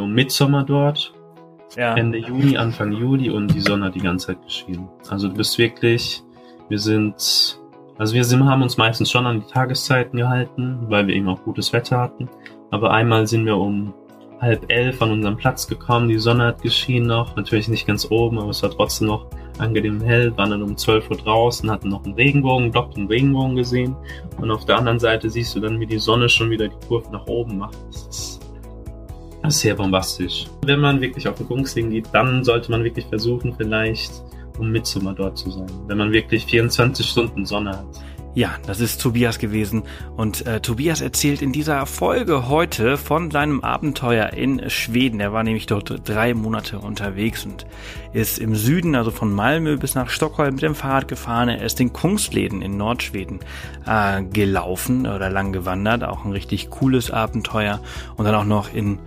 um Mitsommer dort. Ja. Ende Juni, Anfang Juli und die Sonne hat die ganze Zeit geschienen. Also du bist wirklich, wir sind, also wir sind, haben uns meistens schon an die Tageszeiten gehalten, weil wir eben auch gutes Wetter hatten. Aber einmal sind wir um halb elf an unserem Platz gekommen, die Sonne hat geschienen noch, natürlich nicht ganz oben, aber es war trotzdem noch angenehm hell, waren dann um 12 Uhr draußen, hatten noch einen Regenbogen, doppelten Regenbogen gesehen und auf der anderen Seite siehst du dann, wie die Sonne schon wieder die Kurve nach oben macht. Das ist sehr bombastisch. Wenn man wirklich auf den Kungsling geht, dann sollte man wirklich versuchen, vielleicht um Mitsummer dort zu sein, wenn man wirklich 24 Stunden Sonne hat. Ja, das ist Tobias gewesen. Und äh, Tobias erzählt in dieser Folge heute von seinem Abenteuer in Schweden. Er war nämlich dort drei Monate unterwegs und ist im Süden, also von Malmö bis nach Stockholm mit dem Fahrrad gefahren. Er ist in Kungsläden in Nordschweden äh, gelaufen oder lang gewandert. Auch ein richtig cooles Abenteuer. Und dann auch noch in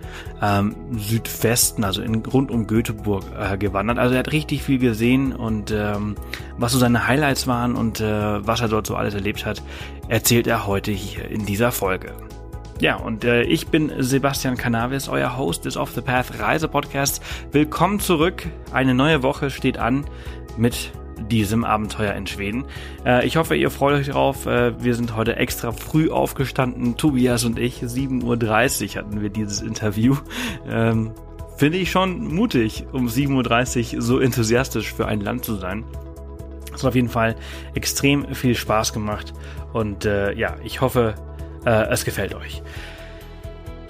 ähm, Südwesten, also in, rund um Göteborg äh, gewandert. Also er hat richtig viel gesehen und ähm, was so seine Highlights waren und äh, was er dort so alles erlebt hat, erzählt er heute hier in dieser Folge. Ja, und äh, ich bin Sebastian Canavis, euer Host des Off the Path Reise Podcasts. Willkommen zurück. Eine neue Woche steht an mit diesem Abenteuer in Schweden. Äh, ich hoffe, ihr freut euch drauf. Äh, wir sind heute extra früh aufgestanden. Tobias und ich, 7.30 Uhr hatten wir dieses Interview. Ähm, Finde ich schon mutig, um 7.30 Uhr so enthusiastisch für ein Land zu sein. Es hat auf jeden Fall extrem viel Spaß gemacht und äh, ja, ich hoffe, äh, es gefällt euch.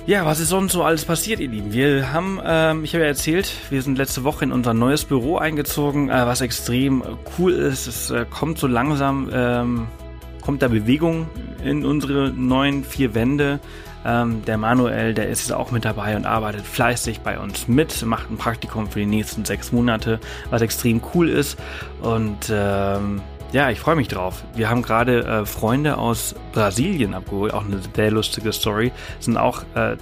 Ja, was ist sonst so alles passiert, ihr Lieben? Wir haben, ähm, ich habe ja erzählt, wir sind letzte Woche in unser neues Büro eingezogen, äh, was extrem cool ist. Es äh, kommt so langsam, ähm, kommt da Bewegung in unsere neuen vier Wände. Ähm, der Manuel, der ist auch mit dabei und arbeitet fleißig bei uns mit, macht ein Praktikum für die nächsten sechs Monate, was extrem cool ist. Und ähm, ja, ich freue mich drauf. Wir haben gerade äh, Freunde aus Brasilien abgeholt, auch eine sehr lustige Story. Sind auch äh,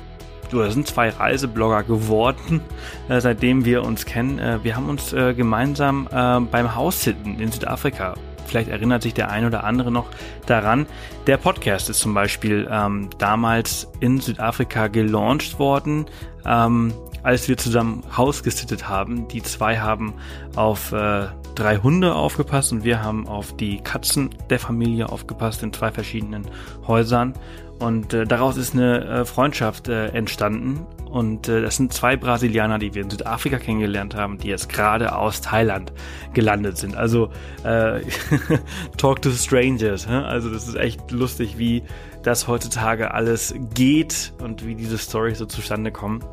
oder sind zwei Reiseblogger geworden, äh, seitdem wir uns kennen. Äh, wir haben uns äh, gemeinsam äh, beim Haussitten in Südafrika. Vielleicht erinnert sich der ein oder andere noch daran. Der Podcast ist zum Beispiel ähm, damals in Südafrika gelauncht worden. Ähm, als wir zusammen Haus gesittet haben. Die zwei haben auf äh, drei Hunde aufgepasst und wir haben auf die Katzen der Familie aufgepasst in zwei verschiedenen Häusern. Und äh, daraus ist eine äh, Freundschaft äh, entstanden. Und äh, das sind zwei Brasilianer, die wir in Südafrika kennengelernt haben, die jetzt gerade aus Thailand gelandet sind. Also äh, Talk to Strangers. Hä? Also das ist echt lustig, wie das heutzutage alles geht und wie diese Storys so zustande kommen.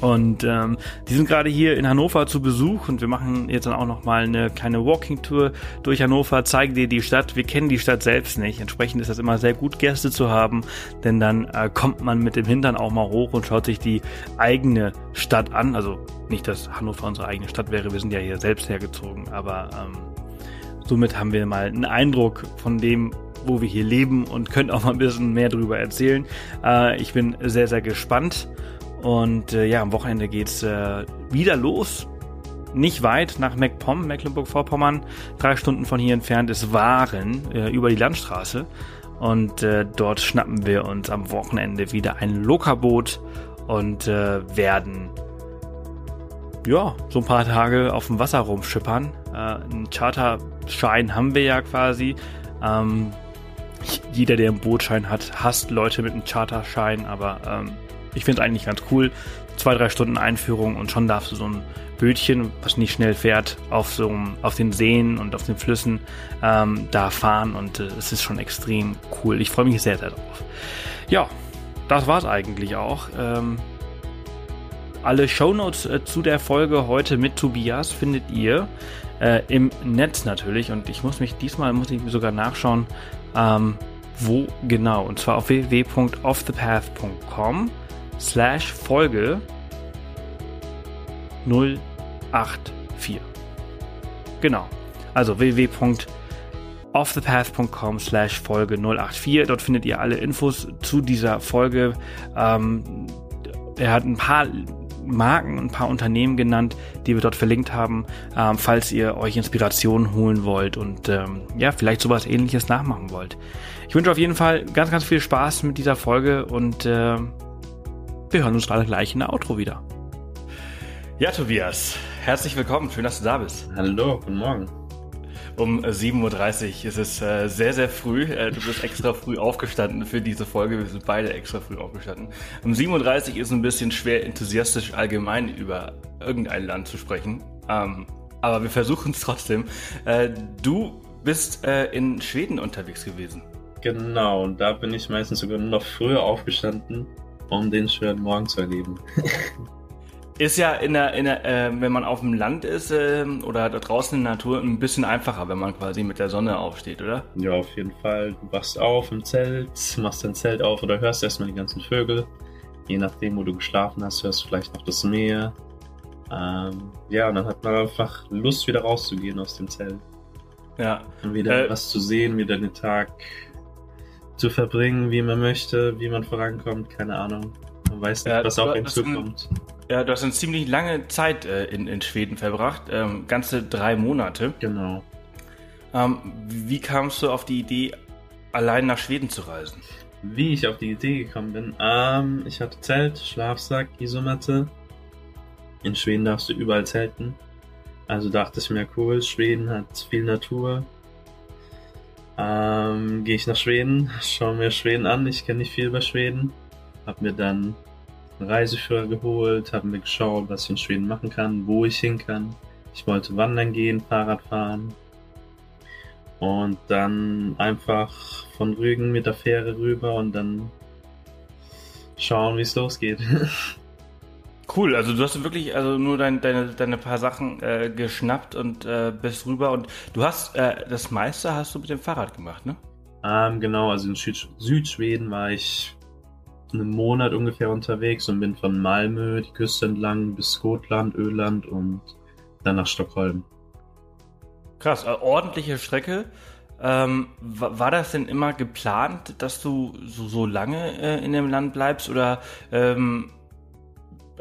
Und ähm, die sind gerade hier in Hannover zu Besuch und wir machen jetzt dann auch nochmal eine kleine Walking-Tour durch Hannover, zeigen dir die Stadt. Wir kennen die Stadt selbst nicht. Entsprechend ist das immer sehr gut, Gäste zu haben, denn dann äh, kommt man mit dem Hintern auch mal hoch und schaut sich die eigene Stadt an. Also nicht, dass Hannover unsere eigene Stadt wäre, wir sind ja hier selbst hergezogen, aber ähm, somit haben wir mal einen Eindruck von dem, wo wir hier leben und können auch mal ein bisschen mehr darüber erzählen. Äh, ich bin sehr, sehr gespannt. Und äh, ja, am Wochenende geht's äh, wieder los. Nicht weit nach MacPom, Mecklenburg-Vorpommern, drei Stunden von hier entfernt ist Waren äh, über die Landstraße. Und äh, dort schnappen wir uns am Wochenende wieder ein Lokaboot und äh, werden ja so ein paar Tage auf dem Wasser rumschippern. Äh, einen Charterschein haben wir ja quasi. Ähm, jeder, der einen Bootschein hat, hasst Leute mit einem Charterschein, aber ähm, ich finde es eigentlich ganz cool. Zwei, drei Stunden Einführung und schon darfst du so ein Bötchen, was nicht schnell fährt, auf so auf den Seen und auf den Flüssen ähm, da fahren und äh, es ist schon extrem cool. Ich freue mich sehr, sehr drauf. Ja, das war's eigentlich auch. Ähm, alle Shownotes äh, zu der Folge heute mit Tobias findet ihr äh, im Netz natürlich und ich muss mich diesmal muss ich sogar nachschauen, ähm, wo genau und zwar auf www.offthepath.com slash Folge 084. Genau. Also www.offthepath.com slash Folge 084. Dort findet ihr alle Infos zu dieser Folge. Ähm, er hat ein paar Marken, ein paar Unternehmen genannt, die wir dort verlinkt haben, ähm, falls ihr euch Inspiration holen wollt und ähm, ja, vielleicht sowas ähnliches nachmachen wollt. Ich wünsche auf jeden Fall ganz, ganz viel Spaß mit dieser Folge und äh, wir hören uns gleich in der Outro wieder. Ja, Tobias, herzlich willkommen. Schön, dass du da bist. Hallo, guten Morgen. Um 7.30 Uhr. Es ist äh, sehr, sehr früh. Äh, du bist extra früh aufgestanden für diese Folge. Wir sind beide extra früh aufgestanden. Um 7.30 Uhr ist ein bisschen schwer, enthusiastisch allgemein über irgendein Land zu sprechen. Ähm, aber wir versuchen es trotzdem. Äh, du bist äh, in Schweden unterwegs gewesen. Genau, und da bin ich meistens sogar noch früher aufgestanden, um den schönen Morgen zu erleben. Ist ja in der, in der äh, wenn man auf dem Land ist äh, oder da draußen in der Natur ein bisschen einfacher, wenn man quasi mit der Sonne aufsteht, oder? Ja, auf jeden Fall. Du wachst auf im Zelt, machst dein Zelt auf oder hörst erstmal die ganzen Vögel. Je nachdem, wo du geschlafen hast, hörst du vielleicht noch das Meer. Ähm, ja, und dann hat man einfach Lust, wieder rauszugehen aus dem Zelt. Ja. Und wieder äh, was zu sehen, wieder den Tag zu verbringen, wie man möchte, wie man vorankommt, keine Ahnung. Man weiß nicht, ja, was auf ihn zukommt. Ja, du hast eine ziemlich lange Zeit äh, in, in Schweden verbracht, ähm, ganze drei Monate. Genau. Ähm, wie kamst du auf die Idee, allein nach Schweden zu reisen? Wie ich auf die Idee gekommen bin? Ähm, ich hatte Zelt, Schlafsack, Isomatte. In Schweden darfst du überall zelten. Also dachte ich mir, cool, Schweden hat viel Natur. Ähm, Gehe ich nach Schweden, schaue mir Schweden an. Ich kenne nicht viel über Schweden. Hab mir dann einen Reiseführer geholt, haben mir geschaut, was ich in Schweden machen kann, wo ich hin kann. Ich wollte wandern gehen, Fahrrad fahren. Und dann einfach von Rügen mit der Fähre rüber und dann schauen, wie es losgeht. Cool, also du hast wirklich also nur dein, deine, deine paar Sachen äh, geschnappt und äh, bist rüber und du hast äh, das meiste hast du mit dem Fahrrad gemacht, ne? Ähm, genau, also in Süd Südschweden war ich einen Monat ungefähr unterwegs und bin von Malmö die Küste entlang bis Gotland, Öland und dann nach Stockholm. Krass, äh, ordentliche Strecke. Ähm, war das denn immer geplant, dass du so, so lange äh, in dem Land bleibst oder ähm,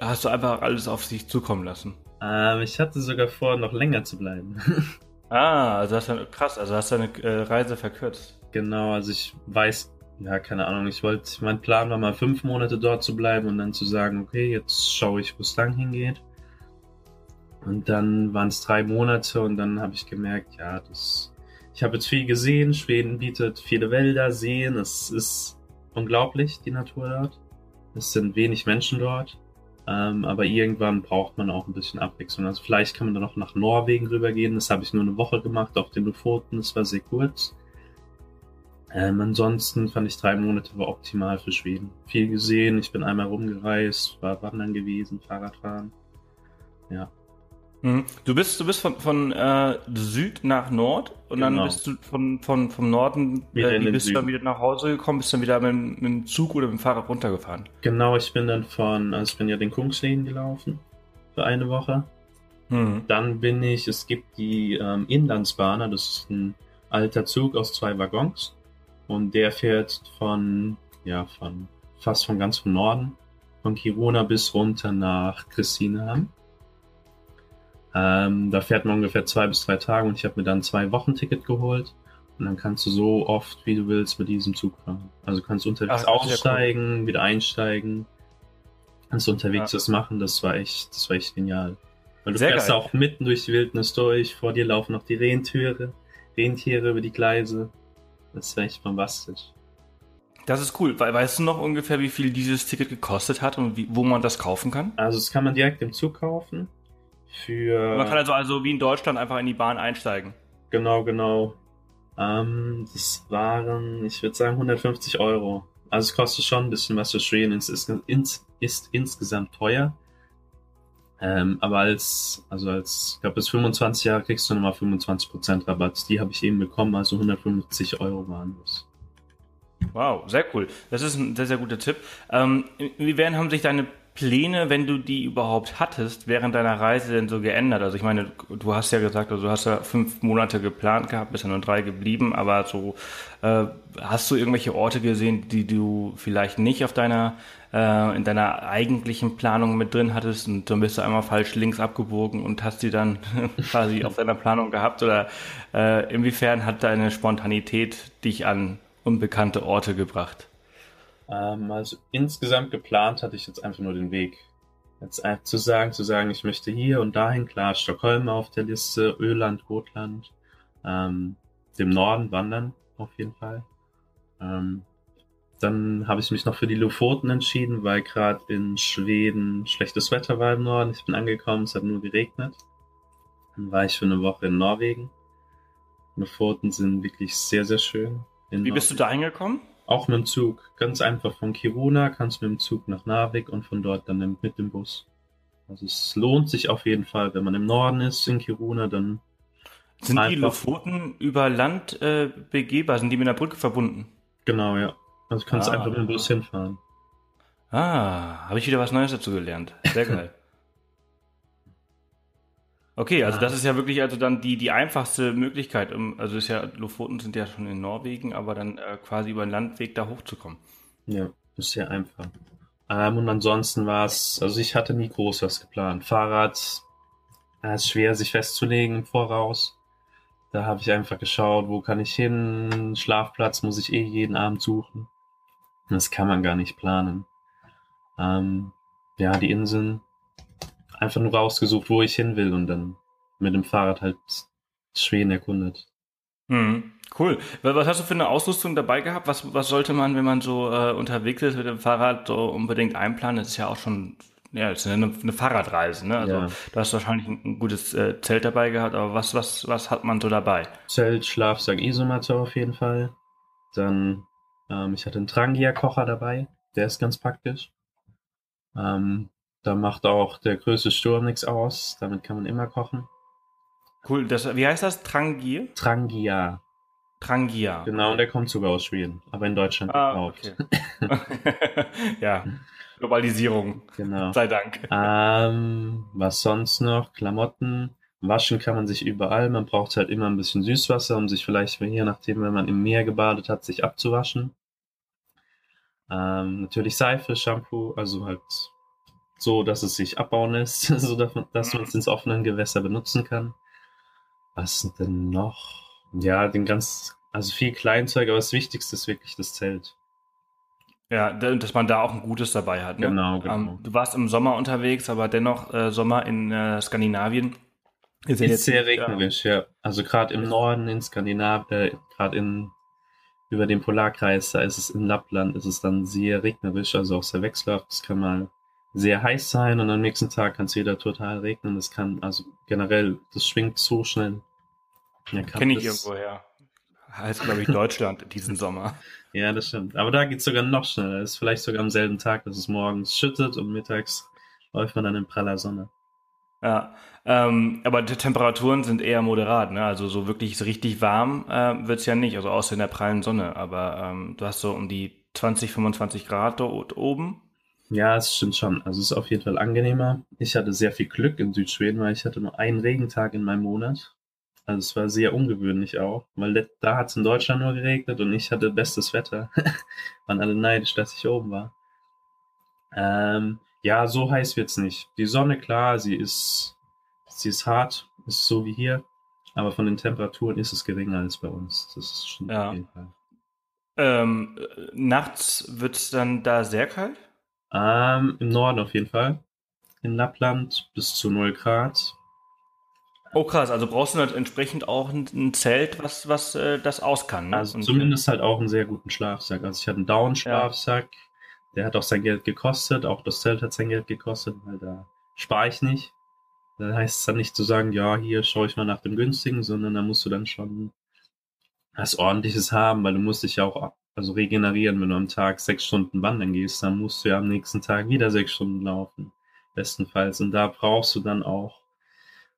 hast du einfach alles auf sich zukommen lassen? Ähm, ich hatte sogar vor, noch länger zu bleiben. ah, also hast du, krass, also hast du deine äh, Reise verkürzt. Genau, also ich weiß ja, keine Ahnung, ich wollte, mein Plan war mal fünf Monate dort zu bleiben und dann zu sagen, okay, jetzt schaue ich, wo es lang hingeht. Und dann waren es drei Monate und dann habe ich gemerkt, ja, das, ich habe jetzt viel gesehen. Schweden bietet viele Wälder, Seen. Es ist unglaublich, die Natur dort. Es sind wenig Menschen dort. Ähm, aber irgendwann braucht man auch ein bisschen Abwechslung. Also vielleicht kann man dann auch nach Norwegen rübergehen. Das habe ich nur eine Woche gemacht auf den Lofoten. Das war sehr kurz. Ähm, ansonsten fand ich drei Monate war optimal für Schweden. Viel gesehen, ich bin einmal rumgereist, war wandern gewesen, Fahrradfahren. Ja. Mhm. Du bist, du bist von, von äh, Süd nach Nord und genau. dann bist du von, von, vom Norden, wieder äh, bist du dann wieder nach Hause gekommen, bist dann wieder mit, mit dem Zug oder mit dem Fahrrad runtergefahren? Genau, ich bin dann von, also ich bin ja den Kungsleden gelaufen für eine Woche. Mhm. Dann bin ich, es gibt die ähm, Inlandsbahner, das ist ein alter Zug aus zwei Waggons. Und der fährt von, ja, von fast von ganz vom Norden, von Kiruna bis runter nach Kristinehamn. Ähm, da fährt man ungefähr zwei bis drei Tage und ich habe mir dann zwei Wochen Ticket geholt. Und dann kannst du so oft, wie du willst, mit diesem Zug fahren. Also kannst du unterwegs Ach, aussteigen, cool. wieder einsteigen. Kannst du unterwegs ja. das machen. Das war echt, das war echt genial. Weil du Sehr fährst geil. auch mitten durch die Wildnis durch. Vor dir laufen noch die Rentiere, Rentiere über die Gleise. Das ist echt bombastisch. Das ist cool. Weißt du noch ungefähr, wie viel dieses Ticket gekostet hat und wie, wo man das kaufen kann? Also das kann man direkt im Zug kaufen. Für man kann also, also wie in Deutschland einfach in die Bahn einsteigen. Genau, genau. Ähm, das waren, ich würde sagen, 150 Euro. Also es kostet schon ein bisschen was für Schweden. Es ist, ist, ist insgesamt teuer. Ähm, aber als, also als, ich glaube, bis 25 Jahre kriegst du nochmal 25% Rabatt. Die habe ich eben bekommen, also 150 Euro waren das. Wow, sehr cool. Das ist ein sehr, sehr guter Tipp. Ähm, inwiefern haben sich deine Pläne, wenn du die überhaupt hattest, während deiner Reise denn so geändert? Also ich meine, du hast ja gesagt, also du hast ja fünf Monate geplant gehabt, bist ja nur drei geblieben, aber so äh, hast du irgendwelche Orte gesehen, die du vielleicht nicht auf deiner äh, in deiner eigentlichen Planung mit drin hattest und dann bist du einmal falsch links abgebogen und hast die dann quasi auf deiner Planung gehabt oder äh, inwiefern hat deine Spontanität dich an unbekannte Orte gebracht? Ähm, also insgesamt geplant hatte ich jetzt einfach nur den Weg. Jetzt zu sagen, zu sagen, ich möchte hier und dahin, klar, Stockholm auf der Liste, Öland, Gotland, ähm, dem Norden wandern auf jeden Fall. Ähm, dann habe ich mich noch für die Lofoten entschieden, weil gerade in Schweden schlechtes Wetter war im Norden. Ich bin angekommen, es hat nur geregnet. Dann war ich für eine Woche in Norwegen. Lofoten sind wirklich sehr, sehr schön. Wie bist du da hingekommen? Auch mit dem Zug. Ganz einfach von Kiruna kannst du mit dem Zug nach Narvik und von dort dann mit dem Bus. Also es lohnt sich auf jeden Fall, wenn man im Norden ist in Kiruna, dann sind die Lofoten über Land äh, begehbar? Sind die mit einer Brücke verbunden? Genau, ja. Also kannst ah. einfach mit dem Bus hinfahren. Ah, habe ich wieder was Neues dazu gelernt. Sehr geil. Okay, also das ist ja wirklich also dann die die einfachste Möglichkeit, also ist ja Lofoten sind ja schon in Norwegen, aber dann äh, quasi über den Landweg da hochzukommen. Ja, ist sehr einfach. Ähm, und ansonsten war es, also ich hatte nie groß was geplant. Fahrrad, äh, ist schwer sich festzulegen im Voraus. Da habe ich einfach geschaut, wo kann ich hin, Schlafplatz muss ich eh jeden Abend suchen. Das kann man gar nicht planen. Ähm, ja, die Inseln einfach nur rausgesucht, wo ich hin will und dann mit dem Fahrrad halt Schweden erkundet. Hm, cool. Was hast du für eine Ausrüstung dabei gehabt? Was, was sollte man, wenn man so äh, unterwegs ist mit dem Fahrrad, so unbedingt einplanen? Das ist ja auch schon, ja, das ist eine, eine Fahrradreise, ne? Also ja. du hast wahrscheinlich ein, ein gutes äh, Zelt dabei gehabt, aber was, was, was hat man so dabei? Zelt, Schlafsack, Isomatte auf jeden Fall. Dann ähm, ich hatte einen Trangia-Kocher dabei, der ist ganz praktisch. Ähm, da macht auch der größte Sturm nichts aus, damit kann man immer kochen. Cool, das, wie heißt das? Trangier? Trangia. Trangia. Genau, und der kommt sogar aus Schweden, aber in Deutschland ah, Okay. ja, Globalisierung. Genau. Sei Dank. Ähm, was sonst noch? Klamotten. Waschen kann man sich überall. Man braucht halt immer ein bisschen Süßwasser, um sich vielleicht, je nachdem, wenn man im Meer gebadet hat, sich abzuwaschen. Ähm, natürlich Seife, Shampoo, also halt so, dass es sich abbauen lässt, so dass man, es ins offenen Gewässer benutzen kann. Was denn noch? Ja, den ganz, also viel Kleinzeug, aber das Wichtigste ist wirklich das Zelt. Ja, dass man da auch ein gutes dabei hat. Ne? Genau, genau. Ähm, du warst im Sommer unterwegs, aber dennoch äh, Sommer in äh, Skandinavien ist, ist sehr regnerisch, ja. ja. Also gerade im Norden in Skandinavien, äh, gerade in über den Polarkreis, da ist es in Lappland, ist es dann sehr regnerisch, also auch sehr wechselhaft. Es kann mal sehr heiß sein und am nächsten Tag kann es wieder total regnen. Das kann, also generell, das schwingt so schnell. Kenne ich irgendwoher. Heißt, glaube ich, Deutschland diesen Sommer. Ja, das stimmt. Aber da geht es sogar noch schneller. Es ist vielleicht sogar am selben Tag, dass es morgens schüttet und mittags läuft man dann in praller Sonne. Ja, ähm, aber die Temperaturen sind eher moderat, ne? Also so wirklich so richtig warm äh, wird's ja nicht, also außer in der prallen Sonne. Aber ähm, du hast so um die 20, 25 Grad dort oben. Ja, es stimmt schon. Also es ist auf jeden Fall angenehmer. Ich hatte sehr viel Glück in Südschweden, weil ich hatte nur einen Regentag in meinem Monat. Also es war sehr ungewöhnlich auch, weil da hat es in Deutschland nur geregnet und ich hatte bestes Wetter. Waren alle neidisch, dass ich oben war. Ähm, ja, so heiß wird's nicht. Die Sonne, klar, sie ist, sie ist hart, ist so wie hier, aber von den Temperaturen ist es geringer als bei uns. Das ist schon ja. auf jeden Fall. Ähm, nachts wird's dann da sehr kalt? Ähm, Im Norden auf jeden Fall. In Lappland bis zu 0 Grad. Oh krass, also brauchst du halt entsprechend auch ein, ein Zelt, was, was äh, das aus kann. Ne? Also Und, zumindest halt auch einen sehr guten Schlafsack. Also ich hatte einen Down-Schlafsack. Ja der hat auch sein Geld gekostet, auch das Zelt hat sein Geld gekostet, weil da spare ich nicht. Da heißt es dann nicht zu sagen, ja, hier schaue ich mal nach dem günstigen, sondern da musst du dann schon was ordentliches haben, weil du musst dich ja auch also regenerieren, wenn du am Tag sechs Stunden wandern gehst, dann musst du ja am nächsten Tag wieder sechs Stunden laufen, bestenfalls. Und da brauchst du dann auch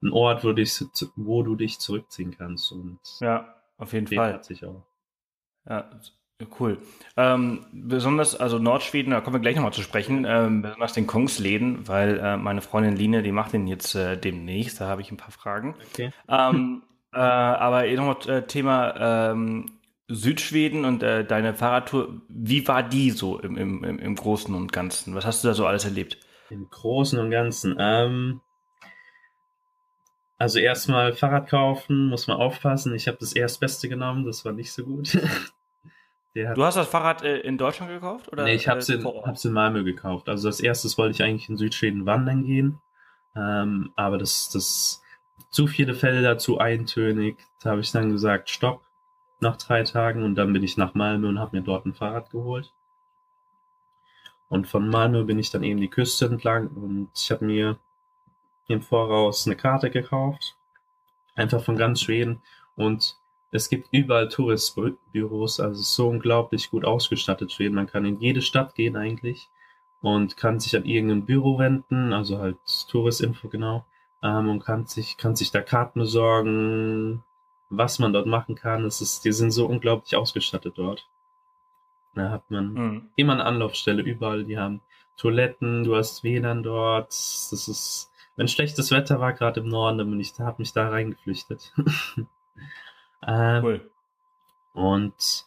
einen Ort, wo du dich, wo du dich zurückziehen kannst. Und ja, auf jeden Fall. Hat sich auch. Ja, Cool. Ähm, besonders, also Nordschweden, da kommen wir gleich nochmal zu sprechen, ähm, besonders den Kongsläden, weil äh, meine Freundin Line, die macht den jetzt äh, demnächst, da habe ich ein paar Fragen. Okay. Ähm, äh, aber eh nochmal äh, Thema ähm, Südschweden und äh, deine Fahrradtour, wie war die so im, im, im Großen und Ganzen? Was hast du da so alles erlebt? Im Großen und Ganzen. Ähm, also erstmal Fahrrad kaufen, muss man aufpassen. Ich habe das Erstbeste genommen, das war nicht so gut. Du hast das Fahrrad äh, in Deutschland gekauft? Oder, nee, ich habe es in, hab's in Malmö gekauft. Also als erstes wollte ich eigentlich in Südschweden wandern gehen. Ähm, aber das, das zu viele Felder, zu eintönig. Da habe ich dann gesagt, stopp, nach drei Tagen. Und dann bin ich nach Malmö und habe mir dort ein Fahrrad geholt. Und von Malmö bin ich dann eben die Küste entlang und ich habe mir im Voraus eine Karte gekauft. Einfach von ganz Schweden. Und es gibt überall Touristbüros, also so unglaublich gut ausgestattet Schweden. Man kann in jede Stadt gehen eigentlich und kann sich an irgendein Büro wenden, also halt Touristinfo genau, ähm, und kann sich, kann sich da Karten besorgen, was man dort machen kann. Es ist, die sind so unglaublich ausgestattet dort. Da hat man mhm. immer eine Anlaufstelle überall. Die haben Toiletten, du hast WLAN dort. Das ist, wenn schlechtes Wetter war, gerade im Norden, dann bin ich, da hab mich da reingeflüchtet. Ähm, cool. Und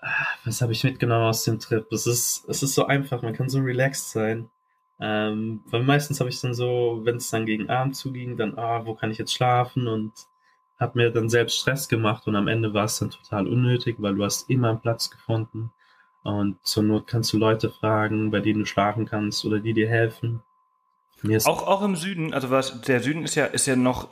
ah, was habe ich mitgenommen aus dem Trip? Es ist, es ist so einfach, man kann so relaxed sein. Ähm, weil meistens habe ich dann so, wenn es dann gegen Abend zuging, dann, ah, wo kann ich jetzt schlafen? Und habe mir dann selbst Stress gemacht und am Ende war es dann total unnötig, weil du hast immer einen Platz gefunden. Und zur Not kannst du Leute fragen, bei denen du schlafen kannst oder die dir helfen auch, auch im Süden, also was, der Süden ist ja, ist ja noch,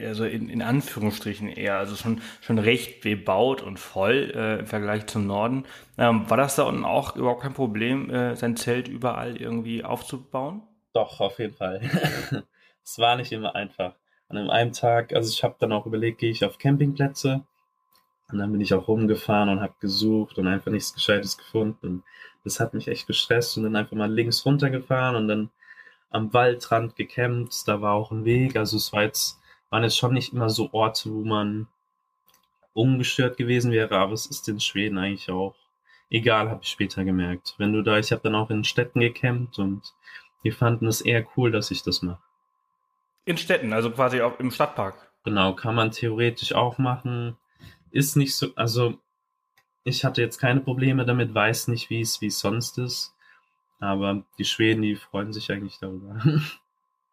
also in, in Anführungsstrichen eher, also schon, schon recht bebaut und voll äh, im Vergleich zum Norden. Ähm, war das da unten auch überhaupt kein Problem, äh, sein Zelt überall irgendwie aufzubauen? Doch, auf jeden Fall. es war nicht immer einfach. An einem Tag, also ich habe dann auch überlegt, gehe ich auf Campingplätze und dann bin ich auch rumgefahren und habe gesucht und einfach nichts Gescheites gefunden. Und das hat mich echt gestresst und dann einfach mal links runtergefahren und dann am Waldrand gecampt, da war auch ein Weg, also es war jetzt, waren jetzt schon nicht immer so Orte, wo man ungestört gewesen wäre, aber es ist in Schweden eigentlich auch egal, habe ich später gemerkt. Wenn du da, ich habe dann auch in Städten gecampt und die fanden es eher cool, dass ich das mache. In Städten, also quasi auch im Stadtpark. Genau, kann man theoretisch auch machen. Ist nicht so, also ich hatte jetzt keine Probleme damit, weiß nicht, wie es wie sonst ist. Aber die Schweden, die freuen sich eigentlich darüber.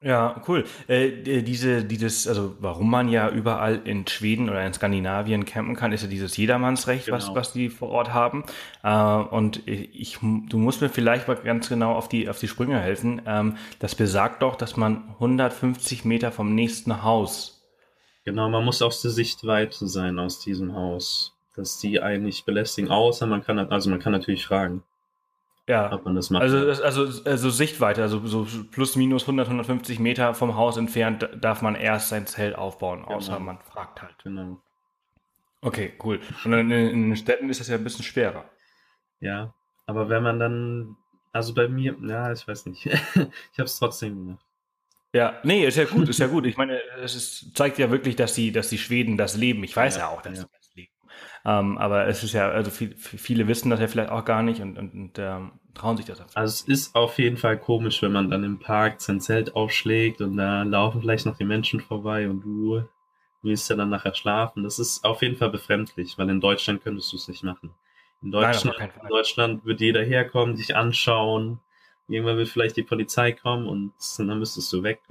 Ja, cool. Äh, diese, dieses, also warum man ja überall in Schweden oder in Skandinavien campen kann, ist ja dieses Jedermannsrecht, genau. was, was die vor Ort haben. Äh, und ich, du musst mir vielleicht mal ganz genau auf die, auf die Sprünge helfen. Ähm, das besagt doch, dass man 150 Meter vom nächsten Haus. Genau, man muss aus der Sichtweite sein aus diesem Haus, dass die eigentlich belästigen, außer man kann, also man kann natürlich fragen. Ja, ob man das macht. Also, also, also Sichtweite, also so plus minus 100, 150 Meter vom Haus entfernt darf man erst sein Zelt aufbauen, genau. außer man fragt halt. Genau. Okay, cool. Und in, in den Städten ist das ja ein bisschen schwerer. Ja, aber wenn man dann, also bei mir, ja, ich weiß nicht. ich habe es trotzdem gemacht. Ja, nee, ist ja gut, ist ja gut. Ich meine, es ist, zeigt ja wirklich, dass die, dass die Schweden das leben. Ich weiß ja, ja auch, dass ja. sie das leben. Ähm, aber es ist ja, also viel, viele wissen das ja vielleicht auch gar nicht und, und, und ähm, trauen sich das einfach. Also es ist auf jeden Fall komisch, wenn man dann im Park sein Zelt aufschlägt und da laufen vielleicht noch die Menschen vorbei und du willst ja dann nachher schlafen. Das ist auf jeden Fall befremdlich, weil in Deutschland könntest du es nicht machen. In Deutschland, Nein, in Deutschland wird jeder herkommen, dich anschauen. Irgendwann wird vielleicht die Polizei kommen und dann müsstest du weg.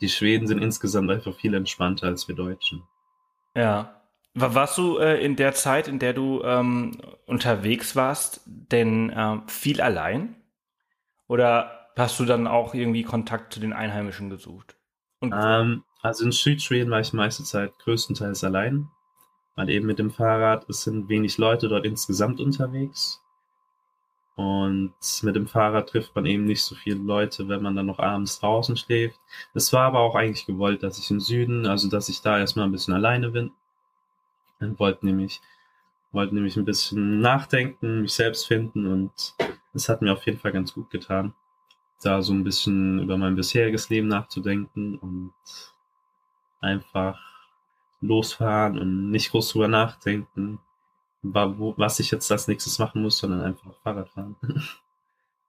Die Schweden sind insgesamt einfach viel entspannter als wir Deutschen. Ja, warst du äh, in der Zeit, in der du ähm, unterwegs warst, denn äh, viel allein? Oder hast du dann auch irgendwie Kontakt zu den Einheimischen gesucht? Ähm, also in Südschweden war ich meiste Zeit größtenteils allein, weil eben mit dem Fahrrad, es sind wenig Leute dort insgesamt unterwegs. Und mit dem Fahrrad trifft man eben nicht so viele Leute, wenn man dann noch abends draußen schläft. Es war aber auch eigentlich gewollt, dass ich im Süden, also dass ich da erstmal ein bisschen alleine bin wollte nämlich, wollte nämlich ein bisschen nachdenken, mich selbst finden und es hat mir auf jeden Fall ganz gut getan, da so ein bisschen über mein bisheriges Leben nachzudenken und einfach losfahren und nicht groß drüber nachdenken, was ich jetzt als nächstes machen muss, sondern einfach Fahrrad fahren.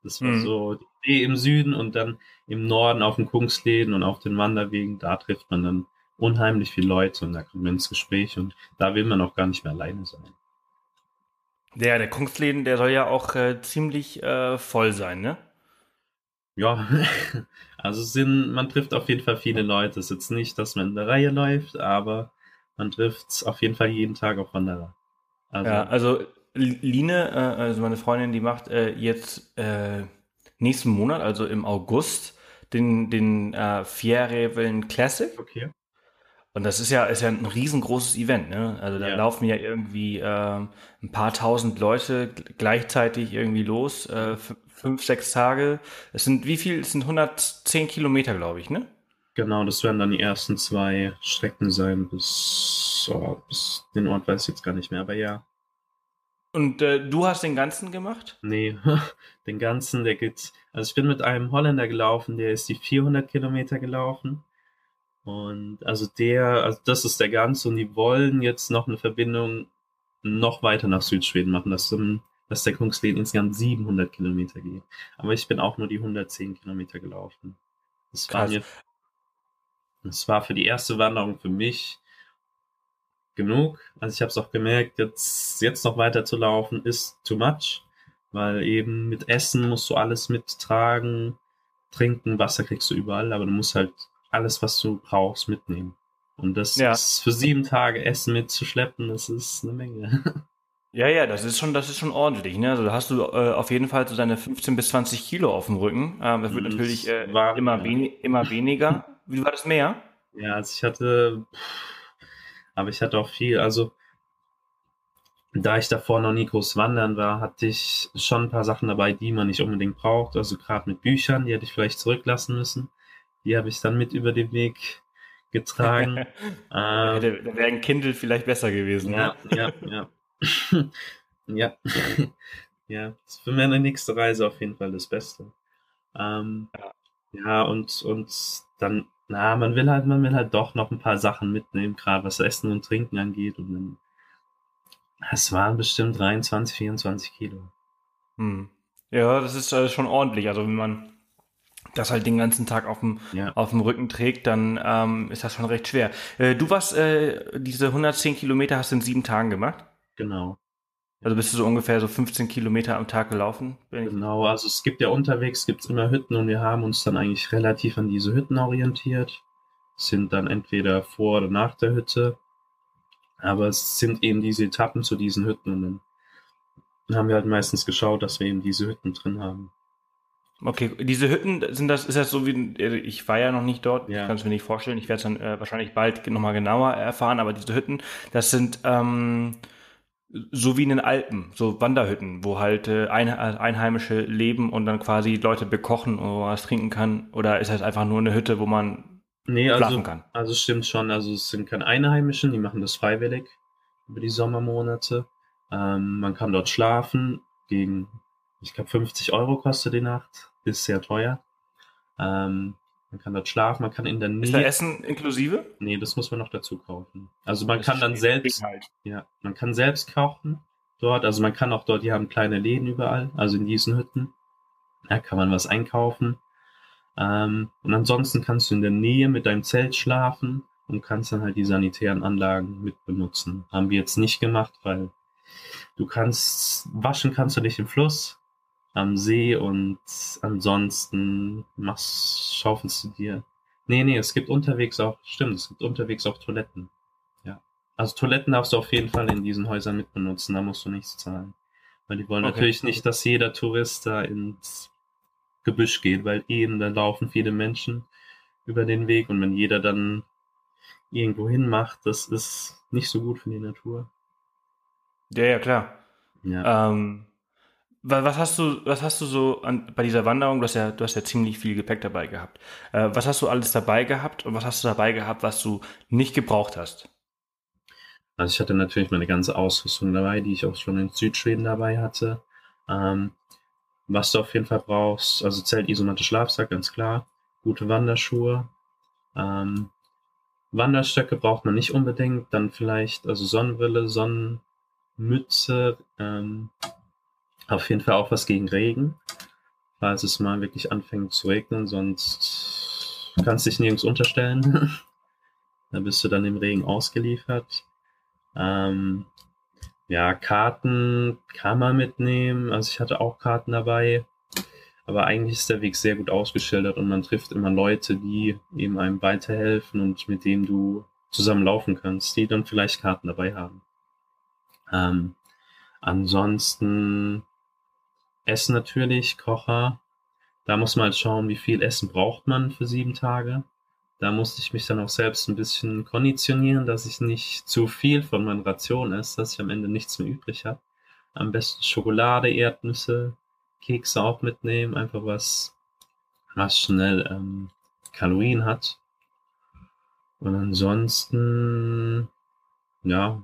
Das war mhm. so die Idee im Süden und dann im Norden auf den Kungsläden und auf den Wanderwegen, da trifft man dann unheimlich viele Leute und da kommt man ins Gespräch und da will man auch gar nicht mehr alleine sein. Der, der Kunstläden, der soll ja auch äh, ziemlich äh, voll sein, ne? Ja, also sind, man trifft auf jeden Fall viele Leute. Es ist jetzt nicht, dass man in der Reihe läuft, aber man trifft auf jeden Fall jeden Tag auf Wanderer. Also, ja, also Line, äh, also meine Freundin, die macht äh, jetzt äh, nächsten Monat, also im August, den, den äh, Fierreveln Classic. Okay. Und das ist ja, ist ja ein riesengroßes Event, ne? Also da ja. laufen ja irgendwie äh, ein paar tausend Leute gleichzeitig irgendwie los, äh, fünf, sechs Tage. Es sind wie viel? Es sind 110 Kilometer, glaube ich, ne? Genau, das werden dann die ersten zwei Strecken sein bis, oh, bis den Ort weiß ich jetzt gar nicht mehr, aber ja. Und äh, du hast den ganzen gemacht? Nee, den ganzen, der geht. Also ich bin mit einem Holländer gelaufen, der ist die 400 Kilometer gelaufen. Und also der, also das ist der ganze und die wollen jetzt noch eine Verbindung noch weiter nach Südschweden machen, dass, dass der Kungsleden insgesamt 700 Kilometer geht. Aber ich bin auch nur die 110 Kilometer gelaufen. Das war, mir, das war für die erste Wanderung für mich genug. Also ich habe es auch gemerkt, jetzt, jetzt noch weiter zu laufen ist too much, weil eben mit Essen musst du alles mittragen, trinken, Wasser kriegst du überall, aber du musst halt alles, was du brauchst, mitnehmen. Und das ja. ist für sieben Tage Essen mitzuschleppen, das ist eine Menge. Ja, ja, das ist schon, das ist schon ordentlich. Ne? Also da hast du äh, auf jeden Fall so deine 15 bis 20 Kilo auf dem Rücken. Ähm, das wird das natürlich äh, war, immer, ja. wen immer weniger. Wie war das mehr? Ja, also ich hatte aber ich hatte auch viel, also da ich davor noch nie groß wandern war, hatte ich schon ein paar Sachen dabei, die man nicht unbedingt braucht. Also gerade mit Büchern, die hätte ich vielleicht zurücklassen müssen. Die habe ich dann mit über den Weg getragen. ähm, da wäre ein Kindle vielleicht besser gewesen. Ja, ne? ja, ja. ja. ja, das ist für meine nächste Reise auf jeden Fall das Beste. Ähm, ja. ja, und, und dann na, man will halt, man will halt doch noch ein paar Sachen mitnehmen, gerade was Essen und Trinken angeht. Und dann, es waren bestimmt 23, 24 Kilo. Hm. Ja, das ist äh, schon ordentlich. Also wenn man das halt den ganzen Tag auf dem, ja. auf dem Rücken trägt, dann ähm, ist das schon recht schwer. Äh, du warst, äh, diese 110 Kilometer hast du in sieben Tagen gemacht? Genau. Also bist du so ungefähr so 15 Kilometer am Tag gelaufen? Genau, also es gibt ja unterwegs, gibt's immer Hütten und wir haben uns dann eigentlich relativ an diese Hütten orientiert. Sind dann entweder vor oder nach der Hütte. Aber es sind eben diese Etappen zu diesen Hütten und dann haben wir halt meistens geschaut, dass wir eben diese Hütten drin haben. Okay, diese Hütten sind das, ist das so wie, ich war ja noch nicht dort, ja. ich kann es mir nicht vorstellen, ich werde es dann äh, wahrscheinlich bald nochmal genauer erfahren, aber diese Hütten, das sind, ähm, so wie in den Alpen, so Wanderhütten, wo halt äh, ein, Einheimische leben und dann quasi Leute bekochen oder was trinken kann? Oder ist das einfach nur eine Hütte, wo man nee, schlafen also, kann? Also stimmt schon, also es sind keine Einheimischen, die machen das freiwillig über die Sommermonate. Ähm, man kann dort schlafen gegen, ich glaube 50 Euro kostet die Nacht, ist sehr teuer. Ähm, man kann dort schlafen, man kann in der Nähe. Ist da Essen inklusive? Nee, das muss man noch dazu kaufen. Also man das kann dann selbst, halt. ja, man kann selbst kochen dort. Also man kann auch dort, die haben kleine Läden überall, also in diesen Hütten. Da kann man was einkaufen. Ähm, und ansonsten kannst du in der Nähe mit deinem Zelt schlafen und kannst dann halt die sanitären Anlagen mit benutzen. Haben wir jetzt nicht gemacht, weil du kannst, waschen kannst du dich im Fluss, am See und ansonsten machst, schaufelst du dir. Nee, nee, es gibt unterwegs auch, stimmt, es gibt unterwegs auch Toiletten. Ja. Also Toiletten darfst du auf jeden Fall in diesen Häusern mitbenutzen, da musst du nichts zahlen. Weil die wollen okay. natürlich nicht, dass jeder Tourist da ins Gebüsch geht, weil eben da laufen viele Menschen über den Weg und wenn jeder dann irgendwo hin macht, das ist nicht so gut für die Natur. Ja, ja, klar. Ja. Ähm, was hast du, was hast du so an, bei dieser Wanderung? Du hast ja, du hast ja ziemlich viel Gepäck dabei gehabt. Äh, was hast du alles dabei gehabt und was hast du dabei gehabt, was du nicht gebraucht hast? Also ich hatte natürlich meine ganze Ausrüstung dabei, die ich auch schon in Südschweden dabei hatte. Ähm, was du auf jeden Fall brauchst, also Zelt, Isomatte, Schlafsack, ganz klar. Gute Wanderschuhe. Ähm, Wanderstöcke braucht man nicht unbedingt. Dann vielleicht, also Sonnenbrille, Sonnenmütze, ähm, auf jeden Fall auch was gegen Regen, falls es mal wirklich anfängt zu regnen, sonst kannst du dich nirgends unterstellen. da bist du dann im Regen ausgeliefert. Ähm, ja, Karten kann man mitnehmen. Also ich hatte auch Karten dabei. Aber eigentlich ist der Weg sehr gut ausgeschildert und man trifft immer Leute, die eben einem weiterhelfen und mit denen du zusammen laufen kannst, die dann vielleicht Karten dabei haben. Ähm, Ansonsten Essen natürlich, Kocher. Da muss man halt schauen, wie viel Essen braucht man für sieben Tage. Da musste ich mich dann auch selbst ein bisschen konditionieren, dass ich nicht zu viel von meinen Rationen esse, dass ich am Ende nichts mehr übrig habe. Am besten Schokolade, Erdnüsse, Kekse auch mitnehmen, einfach was, was schnell ähm, Kalorien hat. Und ansonsten, ja,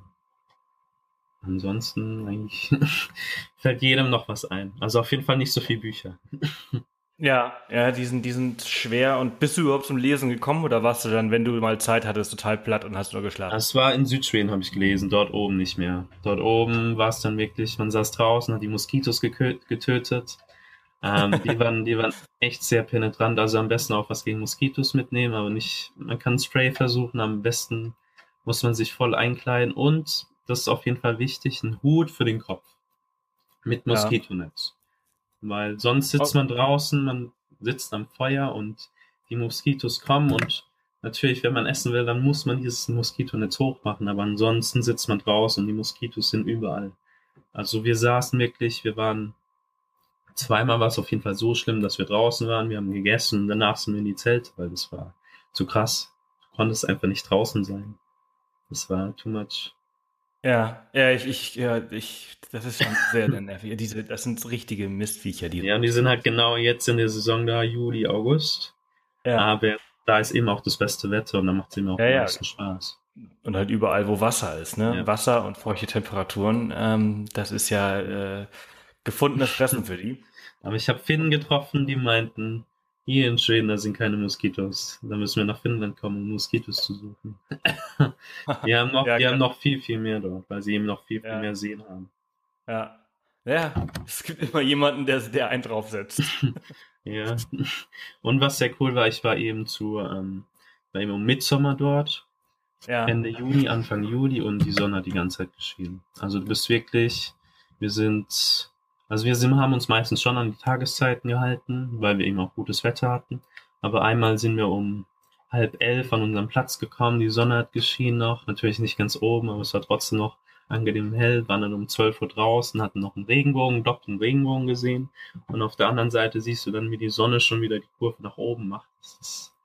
ansonsten eigentlich fällt jedem noch was ein. Also auf jeden Fall nicht so viel Bücher. Ja, ja, die sind, die sind schwer. Und bist du überhaupt zum Lesen gekommen oder warst du dann, wenn du mal Zeit hattest, total platt und hast nur geschlafen? Es war in Südschweden, habe ich gelesen, dort oben nicht mehr. Dort oben war es dann wirklich, man saß draußen, hat die Moskitos getötet. Ähm, die, waren, die waren echt sehr penetrant. Also am besten auch was gegen Moskitos mitnehmen, aber nicht, man kann Spray versuchen. Am besten muss man sich voll einkleiden und, das ist auf jeden Fall wichtig, ein Hut für den Kopf. Mit Moskitonetz. Ja. Weil sonst sitzt man draußen, man sitzt am Feuer und die Moskitos kommen und natürlich, wenn man essen will, dann muss man dieses Moskitonetz hochmachen, aber ansonsten sitzt man draußen und die Moskitos sind überall. Also wir saßen wirklich, wir waren zweimal war es auf jeden Fall so schlimm, dass wir draußen waren, wir haben gegessen und danach sind wir in die Zelte, weil das war zu krass. Du konntest einfach nicht draußen sein. Das war too much. Ja, ja, ich, ich, ja, ich, das ist schon sehr, sehr nervig. Diese, das sind richtige Mistviecher, die. Ja, und die sind halt genau jetzt in der Saison da, Juli, August. Ja. Aber da ist eben auch das beste Wetter und da macht es eben auch ja, am meisten ja. Spaß. Und halt überall, wo Wasser ist, ne? Ja. Wasser und feuchte Temperaturen, ähm, das ist ja äh, gefundenes Fressen für die. Aber ich habe Finnen getroffen, die meinten, hier in Schweden, da sind keine Moskitos. Da müssen wir nach Finnland kommen, um Moskitos zu suchen. die haben noch, ja, die haben noch viel, viel mehr dort, weil sie eben noch viel, viel ja. mehr Seen haben. Ja. Ja, es gibt immer jemanden, der, der einen draufsetzt. ja. Und was sehr cool war, ich war eben zu, ähm, war eben um Mitsommer dort. Ja. Ende Juni, Anfang Juli und die Sonne hat die ganze Zeit geschienen. Also du bist wirklich, wir sind also wir sind, haben uns meistens schon an die Tageszeiten gehalten, weil wir eben auch gutes Wetter hatten. Aber einmal sind wir um halb elf an unseren Platz gekommen, die Sonne hat geschienen noch, natürlich nicht ganz oben, aber es war trotzdem noch angenehm hell, waren dann um 12 Uhr draußen, hatten noch einen Regenbogen, doppelten Regenbogen gesehen und auf der anderen Seite siehst du dann, wie die Sonne schon wieder die Kurve nach oben macht. Das ist,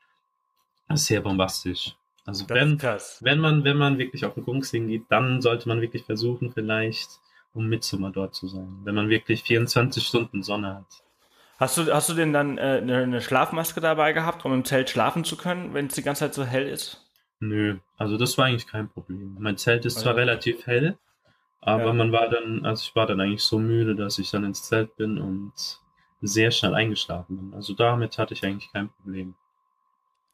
das ist sehr bombastisch. Also wenn, wenn man, wenn man wirklich auf den Kungsling geht, dann sollte man wirklich versuchen, vielleicht um Mitsummer dort zu sein, wenn man wirklich 24 Stunden Sonne hat. Hast du, hast du denn dann äh, eine, Schlafmaske dabei gehabt, um im Zelt schlafen zu können, wenn es die ganze Zeit so hell ist? Nö, also das war eigentlich kein Problem. Mein Zelt ist zwar relativ hell, aber ja. man war dann, also ich war dann eigentlich so müde, dass ich dann ins Zelt bin und sehr schnell eingeschlafen bin. Also damit hatte ich eigentlich kein Problem.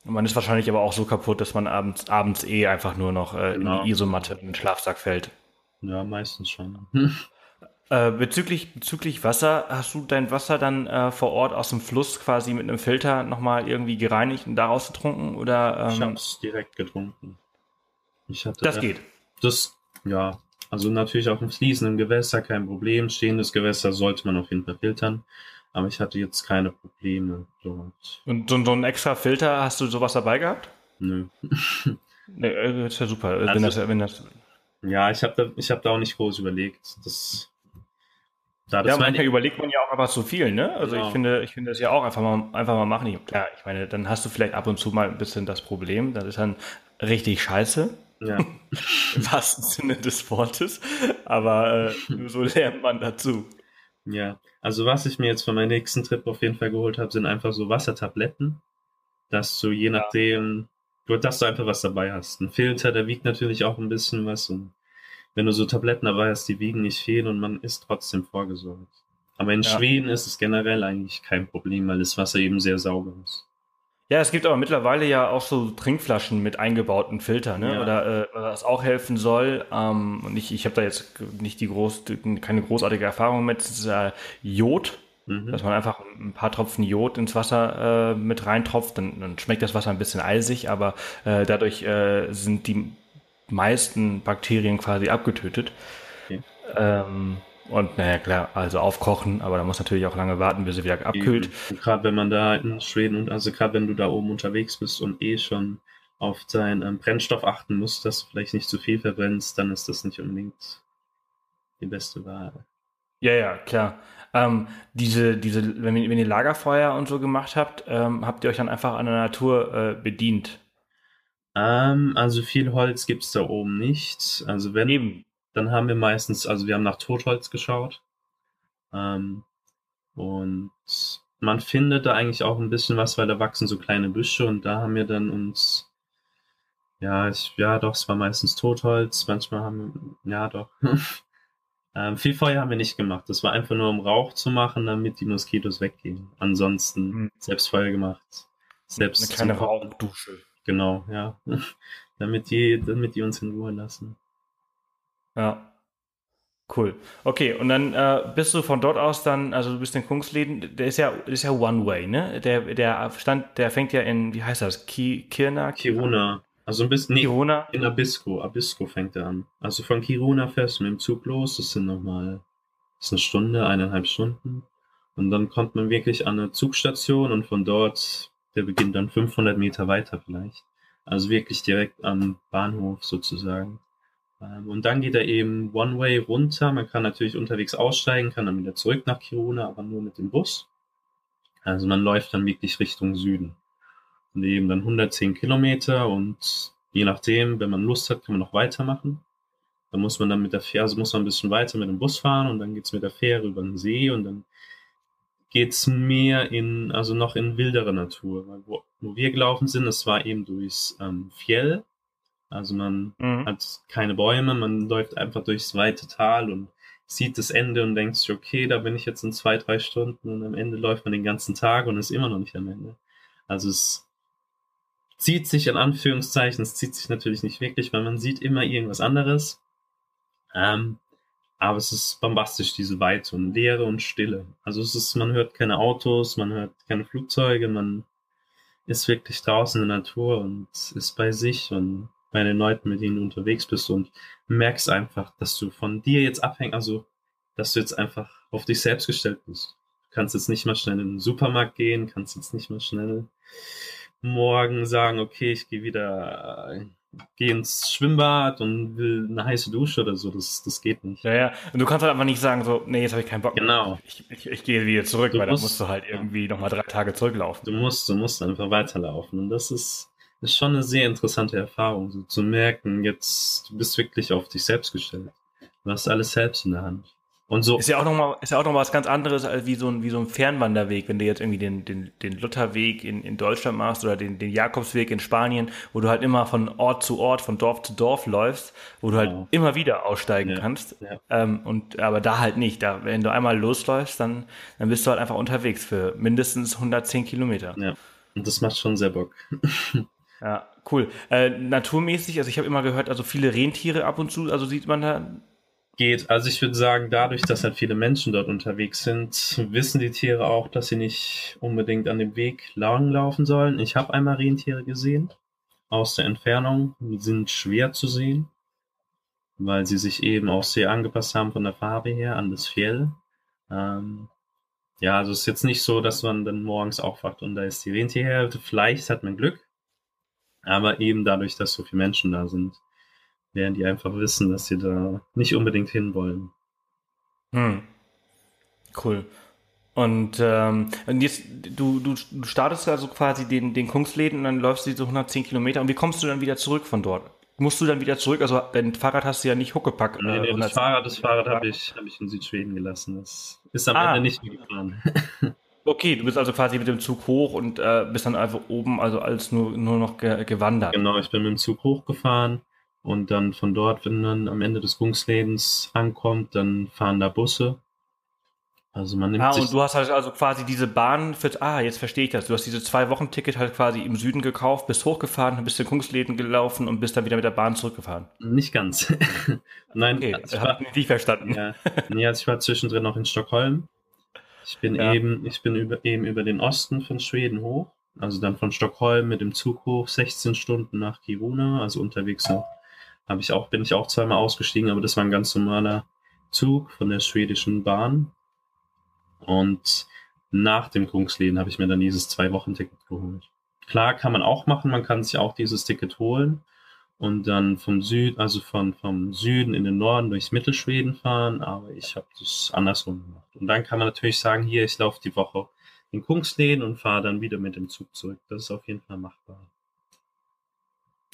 Man ist wahrscheinlich aber auch so kaputt, dass man abends, abends eh einfach nur noch äh, genau. in die genau. Isomatte in den Schlafsack fällt. Ja, meistens schon. Äh, bezüglich, bezüglich Wasser, hast du dein Wasser dann äh, vor Ort aus dem Fluss quasi mit einem Filter nochmal irgendwie gereinigt und daraus getrunken? Oder, ähm, ich habe es direkt getrunken. Ich hatte, das geht. Das, ja, also natürlich auch im fließenden Gewässer kein Problem. Stehendes Gewässer sollte man auf jeden Fall filtern. Aber ich hatte jetzt keine Probleme dort. Und so, so ein extra Filter, hast du sowas dabei gehabt? Nö. nee, äh, das ist ja super. Also, wenn das, wenn das ja, ich habe da, ich hab da auch nicht groß überlegt. Das, da das ja, manchmal überlegt man ja auch einfach zu viel, ne? Also genau. ich finde, ich finde das ja auch einfach mal, einfach mal machen. Ich, klar, ich meine, dann hast du vielleicht ab und zu mal ein bisschen das Problem. Das ist dann richtig scheiße. Ja. Im wahrsten Sinne des Wortes. Aber äh, so lernt man dazu. Ja, also was ich mir jetzt für meinen nächsten Trip auf jeden Fall geholt habe, sind einfach so Wassertabletten. Dass du je nachdem, Nur, dass du einfach was dabei hast. Ein Filter, der wiegt natürlich auch ein bisschen was und wenn du so Tabletten dabei hast, die wiegen nicht viel und man ist trotzdem vorgesorgt. Aber in ja. Schweden ist es generell eigentlich kein Problem, weil das Wasser eben sehr sauber ist. Ja, es gibt aber mittlerweile ja auch so Trinkflaschen mit eingebauten Filtern, ne? Ja. Oder äh, was auch helfen soll. Ähm, und ich, ich habe da jetzt nicht die groß, keine großartige Erfahrung mit. Das ist äh, Jod, mhm. dass man einfach ein paar Tropfen Jod ins Wasser äh, mit reintropft. Dann, dann schmeckt das Wasser ein bisschen eisig, aber äh, dadurch äh, sind die meisten Bakterien quasi abgetötet. Okay. Ähm, und naja, klar, also aufkochen, aber da muss natürlich auch lange warten, bis sie wieder abkühlt. Gerade wenn man da in Schweden und also gerade wenn du da oben unterwegs bist und eh schon auf deinen ähm, Brennstoff achten musst, dass du vielleicht nicht zu viel verbrennst, dann ist das nicht unbedingt die beste Wahl. Ja, ja, klar. Ähm, diese, diese, wenn, wenn ihr Lagerfeuer und so gemacht habt, ähm, habt ihr euch dann einfach an der Natur äh, bedient? Ähm, also viel Holz gibt's da oben nicht. Also wenn, Eben. dann haben wir meistens, also wir haben nach Totholz geschaut. Ähm, und man findet da eigentlich auch ein bisschen was, weil da wachsen so kleine Büsche und da haben wir dann uns, ja, ich, ja doch, es war meistens Totholz, manchmal haben wir, ja doch. ähm, viel Feuer haben wir nicht gemacht. Das war einfach nur um Rauch zu machen, damit die Moskitos weggehen. Ansonsten Hm. selbst Feuer gemacht. Selbst Eine kleine. Rauchdusche. Genau, ja. damit die, damit die uns in Ruhe lassen. Ja. Cool. Okay, und dann äh, bist du von dort aus dann, also du bist in Kungsläden, der ist ja, ist ja One Way, ne? Der, der stand, der fängt ja in, wie heißt das? Ki, Kirna? Kiruna. Also ein bisschen, nee, Kiruna? in Abisko. Abisko fängt er an. Also von Kiruna fährst du mit dem Zug los. Das sind nochmal, das ist eine Stunde, eineinhalb Stunden. Und dann kommt man wirklich an eine Zugstation und von dort, der beginnt dann 500 Meter weiter vielleicht. Also wirklich direkt am Bahnhof sozusagen. Ähm, Und dann geht er eben One-Way runter. Man kann natürlich unterwegs aussteigen, kann dann wieder zurück nach Kiruna, aber nur mit dem Bus. Also man läuft dann wirklich Richtung Süden. Und eben dann 110 Kilometer und je nachdem, wenn man Lust hat, kann man noch weitermachen. Dann muss man dann mit der Fähre, also muss man ein bisschen weiter mit dem Bus fahren und dann geht's mit der Fähre über den See und dann geht's mehr in, also noch in wildere Natur. Weil Wo, wo wir gelaufen sind, es war eben durchs ähm, Fjell. Also man Mhm. hat keine Bäume, man läuft einfach durchs weite Tal und sieht das Ende und denkt sich, okay, da bin ich jetzt in zwei, drei Stunden und am Ende läuft man den ganzen Tag und ist immer noch nicht am Ende. Also es zieht sich in Anführungszeichen, es zieht sich natürlich nicht wirklich, weil man sieht immer irgendwas anderes. Ähm, aber es ist bombastisch, diese Weite und Leere und Stille. Also es ist, man hört keine Autos, man hört keine Flugzeuge, man ist wirklich draußen in der Natur und ist bei sich und bei den Leuten, mit denen du unterwegs bist und merkst einfach, dass du von dir jetzt abhängst, also dass du jetzt einfach auf dich selbst gestellt bist. Du kannst jetzt nicht mal schnell in den Supermarkt gehen, kannst jetzt nicht mal schnell morgen sagen, okay, ich gehe wieder, gehe ins Schwimmbad und will eine heiße Dusche oder so. Das, das geht nicht. Ja, ja. Und du kannst halt einfach nicht sagen, so, nee, jetzt habe ich keinen Bock mehr. Genau. Ich, ich, ich gehe wieder zurück, Du weil musst- da musst du halt irgendwie nochmal drei Tage zurücklaufen. Du musst, du musst einfach weiterlaufen. Und das ist, ist schon eine sehr interessante Erfahrung, so zu merken, jetzt, du bist wirklich auf dich selbst gestellt. Du hast alles selbst in der Hand. Und so, Ist ja auch nochmal, ist ja auch noch mal was ganz anderes als wie so ein, wie so ein Fernwanderweg, wenn du jetzt irgendwie den, den, den Lutherweg in, in Deutschland machst oder den, den Jakobsweg in Spanien, wo du halt immer von Ort zu Ort, von Dorf zu Dorf läufst, wo du halt Genau. immer wieder aussteigen Ja, kannst. ja. Ähm, und, aber da halt nicht. Da, wenn du einmal losläufst, dann, dann bist du halt einfach unterwegs für mindestens 110 Kilometer. ja. Und das macht schon sehr Bock. Ja, cool. Äh, naturmäßig, also ich habe immer gehört, also viele Rentiere ab und zu, also sieht man da. Geht. Also ich würde sagen, dadurch, dass halt viele Menschen dort unterwegs sind, wissen die Tiere auch, dass sie nicht unbedingt an dem Weg lang laufen sollen. Ich habe einmal Rentiere gesehen aus der Entfernung. Die sind schwer zu sehen, weil sie sich eben auch sehr angepasst haben von der Farbe her an das Fjell. Ähm, ja, also es ist jetzt nicht so, dass man dann morgens aufwacht und da ist die Rentierherde. Vielleicht hat man Glück, aber eben dadurch, dass so viele Menschen da sind, werden die einfach wissen, dass sie da nicht unbedingt hinwollen. Hm. Cool. Und, ähm, und jetzt, du, du, du startest also quasi den, den Kungsläden und dann läufst du diese 110 Kilometer. Und wie kommst du dann wieder zurück von dort? Musst du dann wieder zurück? Also dein Fahrrad hast du ja nicht Huckepack. Nee, nee, das 110 Fahrrad, das Fahrrad habe ich, hab ich in Südschweden gelassen. Das ist am Ah. Ende nicht mehr gefahren. Okay, du bist also quasi mit dem Zug hoch und äh, bist dann einfach oben, also als nur, nur noch ge gewandert. genau, ich bin mit dem Zug hochgefahren und dann von dort, wenn man am Ende des Kungslädens ankommt, dann fahren da Busse. Also man nimmt Ah, und du hast halt also quasi diese Bahn für, ah, jetzt verstehe ich das. Du hast diese zwei Wochen Ticket halt quasi im Süden gekauft, bist hochgefahren, bist in Kungsläden gelaufen und bist dann wieder mit der Bahn zurückgefahren. nicht ganz. Nein, Okay, ich das habe ich nicht verstanden. ja, nee, also ich war zwischendrin noch in Stockholm. Ich bin Ja. eben, ich bin über, eben über den Osten von Schweden hoch. Also dann von Stockholm mit dem Zug hoch, 16 Stunden nach Kiruna, also unterwegs noch. Habe ich auch, bin ich auch zweimal ausgestiegen, aber das war ein ganz normaler Zug von der schwedischen Bahn. Und nach dem Kungsleden habe ich mir dann dieses Zwei-Wochen-Ticket geholt. Klar kann man auch machen, man kann sich auch dieses Ticket holen und dann vom Süden, also von, vom Süden in den Norden durchs Mittelschweden fahren, aber ich habe das andersrum gemacht. Und dann kann man natürlich sagen, hier, ich laufe die Woche in Kungsleden und fahre dann wieder mit dem Zug zurück. Das ist auf jeden Fall machbar.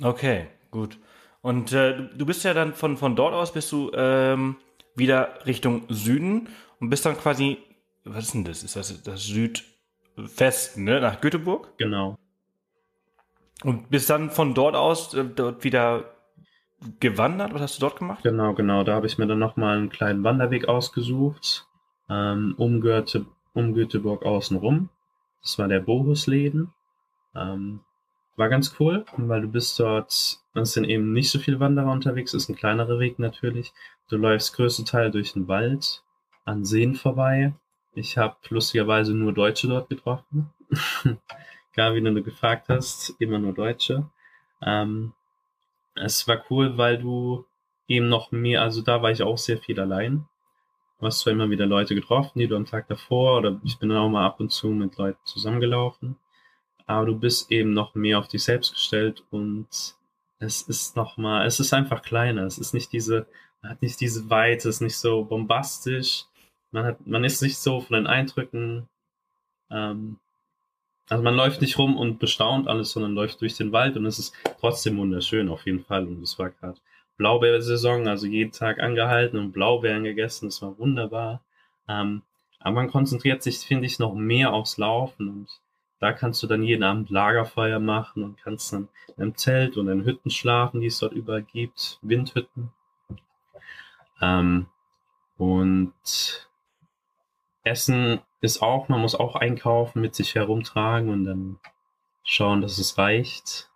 Okay, gut. Und äh, du bist ja dann von, von dort aus bist du ähm, wieder Richtung Süden und bist dann quasi, was ist denn das? Ist das das Südwesten, ne? Nach Göteborg? Genau. Und bist dann von dort aus äh, dort wieder gewandert? Was hast du dort gemacht? Genau, genau. Da habe ich mir dann nochmal einen kleinen Wanderweg ausgesucht, ähm, um, Göte, um Göteborg außenrum. Das war der Bohusleden. Ähm, war ganz cool, weil du bist dort, es sind eben nicht so viele Wanderer unterwegs, ist ein kleinerer Weg natürlich. Du läufst größte Teil durch den Wald, an Seen vorbei. Ich habe lustigerweise nur Deutsche dort getroffen. Gar wie du gefragt hast, immer nur Deutsche. Ähm, es war cool, weil du eben noch mehr, also da war ich auch sehr viel allein. Du hast zwar immer wieder Leute getroffen, die du am Tag davor, oder ich bin dann auch mal ab und zu mit Leuten zusammengelaufen aber du bist eben noch mehr auf dich selbst gestellt und es ist noch mal, es ist einfach kleiner. Es ist nicht diese, man hat nicht diese Weite, es ist nicht so bombastisch. Man hat, man ist nicht so von den Eindrücken, ähm, also man läuft nicht rum und bestaunt alles, sondern läuft durch den Wald und es ist trotzdem wunderschön auf jeden Fall. Und es war gerade Blaubeersaison, also jeden Tag angehalten und Blaubeeren gegessen. Es war wunderbar. Ähm, aber man konzentriert sich, finde ich, noch mehr aufs Laufen und da kannst du dann jeden Abend Lagerfeuer machen und kannst dann im Zelt und in Hütten schlafen, die es dort überall gibt, Windhütten. Ähm, und Essen ist auch, man muss auch einkaufen, mit sich herumtragen und dann schauen, dass es reicht.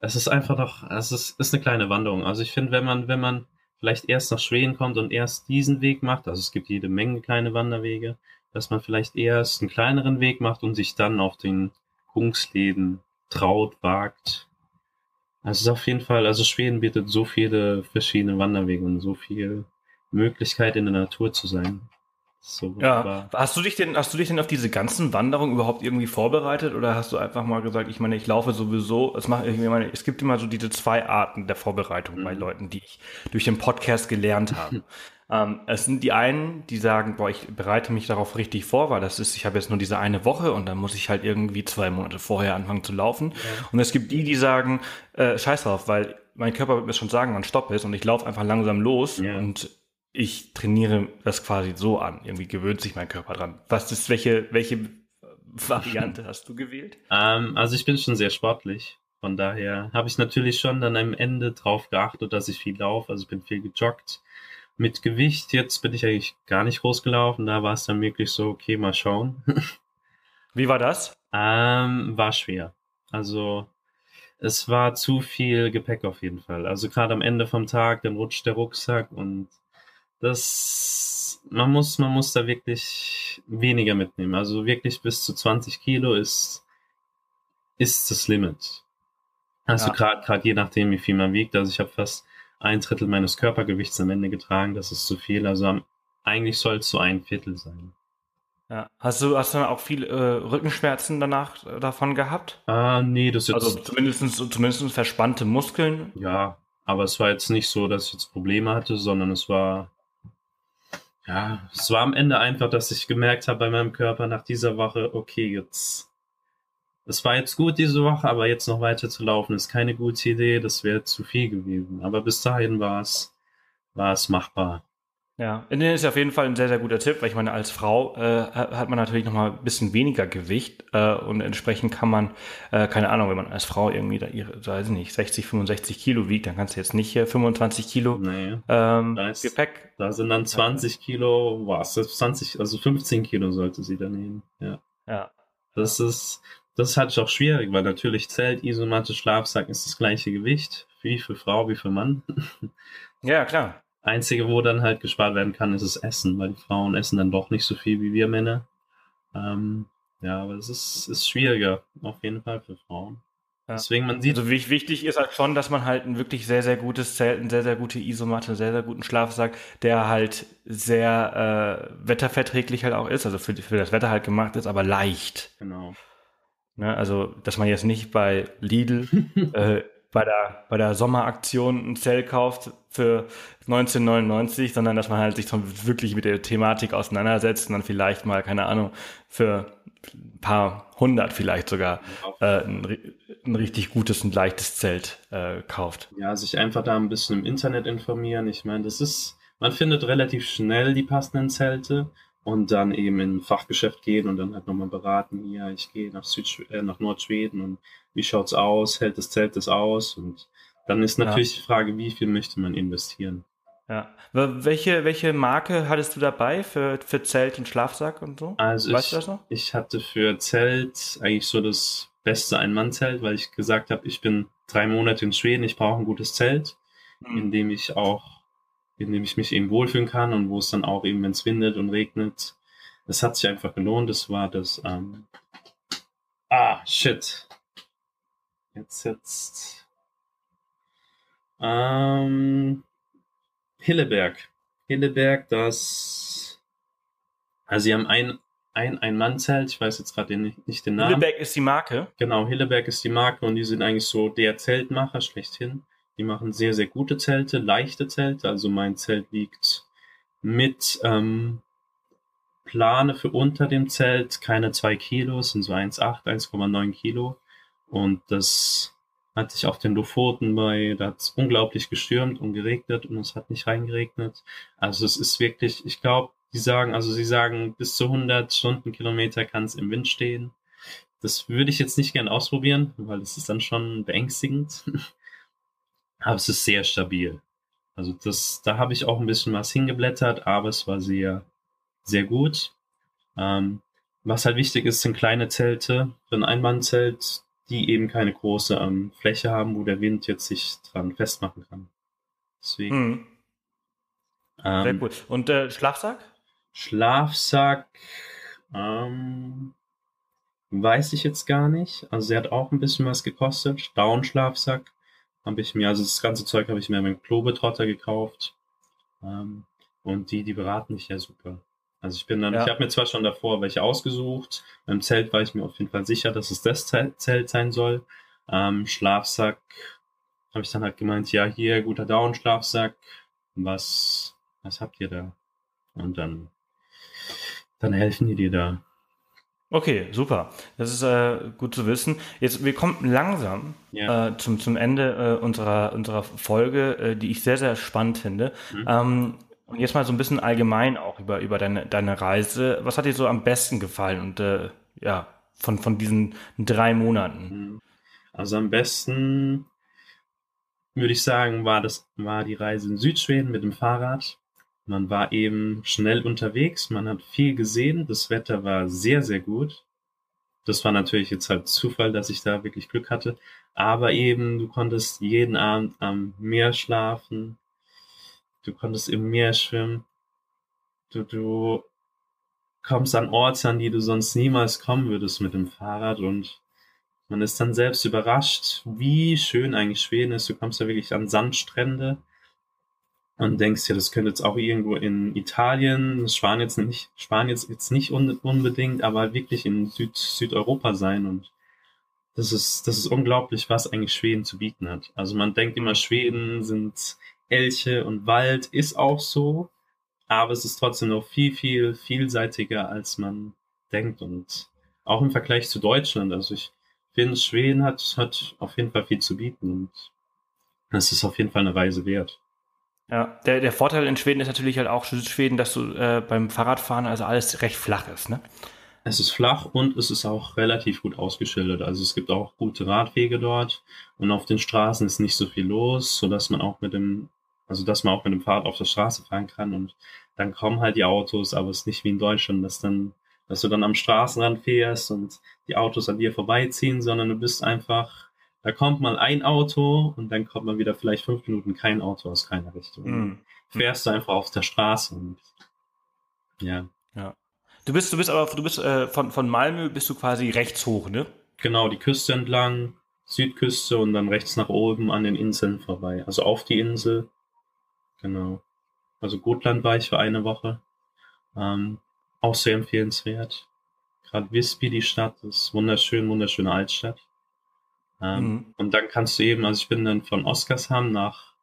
Es ist einfach noch, es ist, ist eine kleine Wanderung. Also ich finde, wenn man, wenn man vielleicht erst nach Schweden kommt und erst diesen Weg macht, also es gibt jede Menge kleine Wanderwege, dass man vielleicht erst einen kleineren Weg macht und sich dann auf den Kungsläden traut, wagt. Also es ist auf jeden Fall, also Schweden bietet so viele verschiedene Wanderwege und so viel Möglichkeit in der Natur zu sein. So ja, hast du dich denn, hast du dich denn auf diese ganzen Wanderungen überhaupt irgendwie vorbereitet oder hast du einfach mal gesagt, ich meine, ich laufe sowieso, es macht, ich meine, es gibt immer so diese zwei Arten der Vorbereitung mhm. bei Leuten, die ich durch den Podcast gelernt habe. ähm, es sind die einen, die sagen, boah, ich bereite mich darauf richtig vor, weil das ist, ich habe jetzt nur diese eine Woche und dann muss ich halt irgendwie zwei Monate vorher anfangen zu laufen. Ja. Und es gibt die, die sagen, äh, scheiß drauf, weil mein Körper wird mir schon sagen, wann Stopp ist und ich laufe einfach langsam los ja. und ich trainiere das quasi so an. Irgendwie gewöhnt sich mein Körper dran. Was ist, welche, welche Variante hast du gewählt? Ähm, also ich bin schon sehr sportlich. Von daher habe ich natürlich schon dann am Ende drauf geachtet, dass ich viel laufe. Also ich bin viel gejoggt. Mit Gewicht, jetzt bin ich eigentlich gar nicht groß gelaufen. Da war es dann wirklich so, okay, mal schauen. Wie war das? Ähm, war schwer. Also es war zu viel Gepäck auf jeden Fall. Also gerade am Ende vom Tag, dann rutscht der Rucksack und das, man muss, man muss da wirklich weniger mitnehmen. Also wirklich bis zu 20 Kilo ist, ist das Limit. Also ja. gerade, gerade je nachdem, wie viel man wiegt. Also ich habe fast ein Drittel meines Körpergewichts am Ende getragen. Das ist zu viel. Also eigentlich soll es so ein Viertel sein. Ja. Hast du, hast du dann auch viel äh, Rückenschmerzen danach äh, davon gehabt? Ah, nee, das jetzt. Also zumindest, zumindest verspannte Muskeln? Ja, aber es war jetzt nicht so, dass ich jetzt Probleme hatte, sondern es war ja, es war am Ende einfach, dass ich gemerkt habe bei meinem Körper nach dieser Woche, okay, jetzt, es war jetzt gut diese Woche, aber jetzt noch weiter zu laufen ist keine gute Idee, das wäre zu viel gewesen. Aber bis dahin war es, war es machbar. Ja, Indien ist auf jeden Fall ein sehr, sehr guter Tipp, weil ich meine, als Frau äh, hat man natürlich noch mal ein bisschen weniger Gewicht äh, und entsprechend kann man, äh, keine Ahnung, wenn man als Frau irgendwie da ihre, weiß ich nicht, 60, 65 Kilo wiegt, dann kannst du jetzt nicht hier 25 Kilo nee, ähm, da ist, Gepäck. Da sind dann 20 Kilo, was, 20, also 15 Kilo sollte sie dann nehmen, ja. Ja. Das ist, das ist halt auch schwierig, weil natürlich Zelt, Isomatte, Schlafsack ist das gleiche Gewicht, wie für Frau, wie für Mann. Ja, klar. Einzige, wo dann halt gespart werden kann, ist das Essen, weil die Frauen essen dann doch nicht so viel wie wir Männer. Ähm, ja, aber es ist, ist schwieriger, auf jeden Fall für Frauen. Ja. Deswegen man sieht. Also wichtig ist halt schon, dass man halt ein wirklich sehr, sehr gutes Zelt, ein sehr, sehr gute Isomatte, einen sehr, sehr guten Schlafsack, der halt sehr äh, wetterverträglich halt auch ist, also für, für das Wetter halt gemacht ist, aber leicht. Genau. Ne, also, dass man jetzt nicht bei Lidl äh, bei der, bei der Sommeraktion ein Zelt kauft für 1999, sondern dass man halt sich wirklich mit der Thematik auseinandersetzt und dann vielleicht mal, keine Ahnung, für ein paar hundert vielleicht sogar äh, ein, ein, richtig gutes und leichtes Zelt äh, kauft. Ja, sich einfach da ein bisschen im Internet informieren. Ich meine, das ist, man findet relativ schnell die passenden Zelte und dann eben in ein Fachgeschäft gehen und dann halt nochmal beraten, hier, ich gehe nach Süd äh, nach Nordschweden und wie schaut's aus, hält das Zelt das aus und dann ist natürlich ja. die Frage, wie viel möchte man investieren. Ja. Welche, welche Marke hattest du dabei für, für Zelt und Schlafsack und so? Also weißt ich, du das noch? ich hatte für Zelt eigentlich so das beste Ein-Mann-Zelt, weil ich gesagt habe, ich bin drei Monate in Schweden, ich brauche ein gutes Zelt, mhm. in dem ich auch in dem ich mich eben wohlfühlen kann und wo es dann auch eben, wenn es windet und regnet, es hat sich einfach gelohnt. Das war das, ähm, ah, shit. Jetzt, jetzt, ähm, Hilleberg. Hilleberg, das, also sie haben ein, ein Ein-Mann-Zelt, ich weiß jetzt gerade nicht, nicht den Namen. Hilleberg ist die Marke? Genau, Hilleberg ist die Marke und die sind eigentlich so der Zeltmacher schlechthin. Die machen sehr, sehr gute Zelte, leichte Zelte. Also mein Zelt wiegt mit ähm, Plane für unter dem Zelt keine zwei Kilo, sind so 1,8, 1,9 Kilo. Und das hatte ich auf den Lofoten bei, da hat es unglaublich gestürmt und geregnet und es hat nicht reingeregnet. Also es ist wirklich, ich glaube, die sagen, also sie sagen, bis zu 100 Stundenkilometer kann es im Wind stehen. Das würde ich jetzt nicht gern ausprobieren, weil das ist dann schon beängstigend. Aber es ist sehr stabil. Also das, da habe ich auch ein bisschen was hingeblättert, aber es war sehr, sehr gut. Ähm, was halt wichtig ist, sind kleine Zelte. Ein Einmannzelt, die eben keine große ähm, Fläche haben, wo der Wind jetzt sich dran festmachen kann. Deswegen. Mhm. Ähm, sehr gut. Und äh, Schlafsack? Schlafsack, ähm, weiß ich jetzt gar nicht. Also sie hat auch ein bisschen was gekostet. Down-Schlafsack habe ich mir, also das ganze Zeug habe ich mir beim Klobetrotter gekauft. Ähm, und die, die beraten mich ja super. Also ich bin dann, ja. ich habe mir zwar schon davor welche ausgesucht. Beim Zelt war ich mir auf jeden Fall sicher, dass es das Zelt sein soll. Ähm, Schlafsack habe ich dann halt gemeint, ja, hier, guter Down-Schlafsack. Was, was habt ihr da? Und dann, dann helfen die dir da. Okay, super. Das ist äh, gut zu wissen. Jetzt, wir kommen langsam ja. äh, zum, zum Ende äh, unserer, unserer Folge, äh, die ich sehr, sehr spannend finde. Mhm. Ähm, und jetzt mal so ein bisschen allgemein auch über, über deine, deine Reise. Was hat dir so am besten gefallen und äh, ja, von, von diesen drei Monaten? Mhm. Also am besten würde ich sagen, war das, war die Reise in Südschweden mit dem Fahrrad. Man war eben schnell unterwegs, man hat viel gesehen, das Wetter war sehr, sehr gut. Das war natürlich jetzt halt Zufall, dass ich da wirklich Glück hatte. Aber eben, du konntest jeden Abend am Meer schlafen, du konntest im Meer schwimmen, du, du kommst an Orte, an die du sonst niemals kommen würdest mit dem Fahrrad und man ist dann selbst überrascht, wie schön eigentlich Schweden ist. Du kommst ja wirklich an Sandstrände, und denkst ja, das könnte jetzt auch irgendwo in Italien, Spanien jetzt nicht, Spanien jetzt nicht unbedingt, aber wirklich in Süd, Südeuropa sein und das ist, das ist unglaublich, was eigentlich Schweden zu bieten hat. Also man denkt immer, Schweden sind Elche und Wald, ist auch so, aber es ist trotzdem noch viel, viel vielseitiger, als man denkt und auch im Vergleich zu Deutschland. Also ich finde, Schweden hat, hat auf jeden Fall viel zu bieten und es ist auf jeden Fall eine Reise wert. Ja, der, der Vorteil in Schweden ist natürlich halt auch Südschweden, dass du äh, beim Fahrradfahren also alles recht flach ist, ne? Es ist flach und es ist auch relativ gut ausgeschildert. Also es gibt auch gute Radwege dort und auf den Straßen ist nicht so viel los, so dass man auch mit dem, also dass man auch mit dem Fahrrad auf der Straße fahren kann und dann kommen halt die Autos, aber es ist nicht wie in Deutschland, dass dann, dass du dann am Straßenrand fährst und die Autos an dir vorbeiziehen, sondern du bist einfach da kommt mal ein Auto und dann kommt mal wieder vielleicht fünf Minuten kein Auto aus keiner Richtung. Mhm. Fährst du einfach auf der Straße und ja. Ja. Du bist, du bist aber, du bist äh, von, von Malmö bist du quasi rechts hoch, ne? Genau, die Küste entlang, Südküste und dann rechts nach oben an den Inseln vorbei. Also auf die Insel. Genau. Also Gotland war ich für eine Woche. Ähm, auch sehr empfehlenswert. Gerade Visby, die Stadt, ist wunderschön, wunderschöne Altstadt. Ähm, mhm. Und dann kannst du eben, also ich bin dann von Oskarshamn nach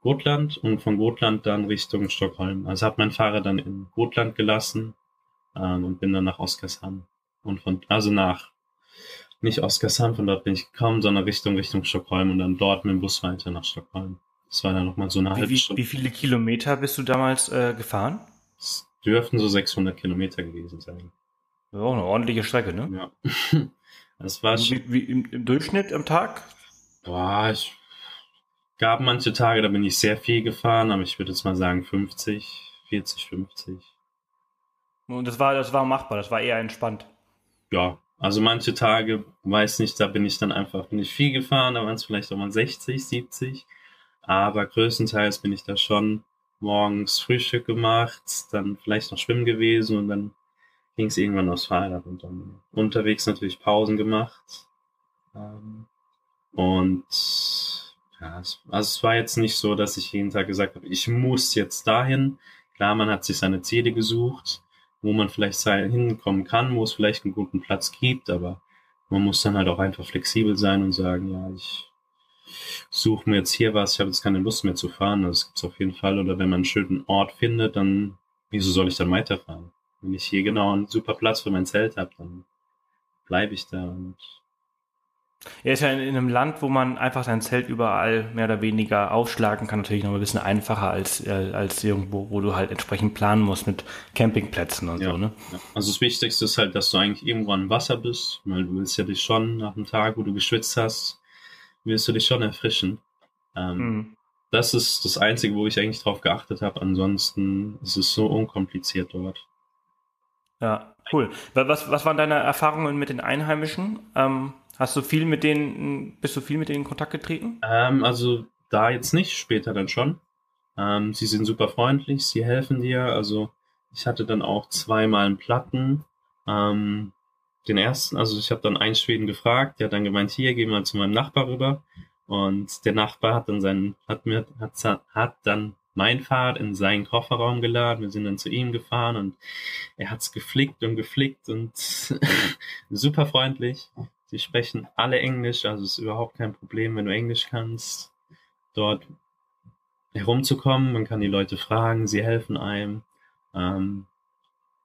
Gotland und von Gotland dann Richtung Stockholm. Also habe mein Fahrer dann in Gotland gelassen ähm, und bin dann nach Oskarshamn. Und von, also nach, nicht Oskarshamn, von dort bin ich gekommen, sondern Richtung, Richtung Stockholm und dann dort mit dem Bus weiter nach Stockholm. Das war dann nochmal so eine halbe Stunde. Wie viele Kilometer bist du damals äh, gefahren? Es dürften so 600 Kilometer gewesen sein. Ja, eine ordentliche Strecke, ne? Ja. Das war wie, wie im, im, Durchschnitt am Tag? Boah, ich gab manche Tage, da bin ich sehr viel gefahren, aber ich würde jetzt mal sagen 50, 40, 50. Und das war, das war machbar, das war eher entspannt. Ja, also manche Tage, weiß nicht, da bin ich dann einfach, bin ich viel gefahren, da waren es vielleicht auch mal 60, 70. Aber größtenteils bin ich da schon morgens Frühstück gemacht, dann vielleicht noch schwimmen gewesen und dann ging es irgendwann aufs Fahrrad und dann unterwegs natürlich Pausen gemacht. Ähm, und ja, es, also es war jetzt nicht so, dass ich jeden Tag gesagt habe, ich muss jetzt dahin. Klar, man hat sich seine Ziele gesucht, wo man vielleicht hinkommen kann, wo es vielleicht einen guten Platz gibt, aber man muss dann halt auch einfach flexibel sein und sagen, ja, ich suche mir jetzt hier was, ich habe jetzt keine Lust mehr zu fahren, das gibt's auf jeden Fall. Oder wenn man einen schönen Ort findet, dann wieso soll ich dann weiterfahren? Wenn ich hier genau einen super Platz für mein Zelt habe, dann bleibe ich da und er ist ja in, in, einem Land, wo man einfach sein Zelt überall mehr oder weniger aufschlagen kann. Natürlich noch ein bisschen einfacher als, äh, als irgendwo, wo du halt entsprechend planen musst mit Campingplätzen und ja, so, ne? Ja. Also das Wichtigste ist halt, dass du eigentlich irgendwo am Wasser bist, weil du willst ja dich schon nach einem Tag, wo du geschwitzt hast, willst du dich schon erfrischen. Ähm, mhm. Das ist das Einzige, wo ich eigentlich drauf geachtet habe. Ansonsten ist es so unkompliziert dort. Ja, cool. Was, was waren deine Erfahrungen mit den Einheimischen? Ähm, hast du viel mit denen, bist du viel mit denen in Kontakt getreten? Ähm, also da jetzt nicht, später dann schon. Ähm, sie sind super freundlich, sie helfen dir. Also ich hatte dann auch zweimal einen Platten. Ähm, den ersten, also ich habe dann einen Schweden gefragt, der hat dann gemeint, hier, geh mal zu meinem Nachbar rüber. Und der Nachbar hat dann seinen, hat mir, hat, hat dann mein Fahrrad in seinen Kofferraum geladen. Wir sind dann zu ihm gefahren und er hat's geflickt und geflickt und super freundlich. Sie sprechen alle Englisch, also ist überhaupt kein Problem, wenn du Englisch kannst, dort herumzukommen. Man kann die Leute fragen, sie helfen einem. Ähm,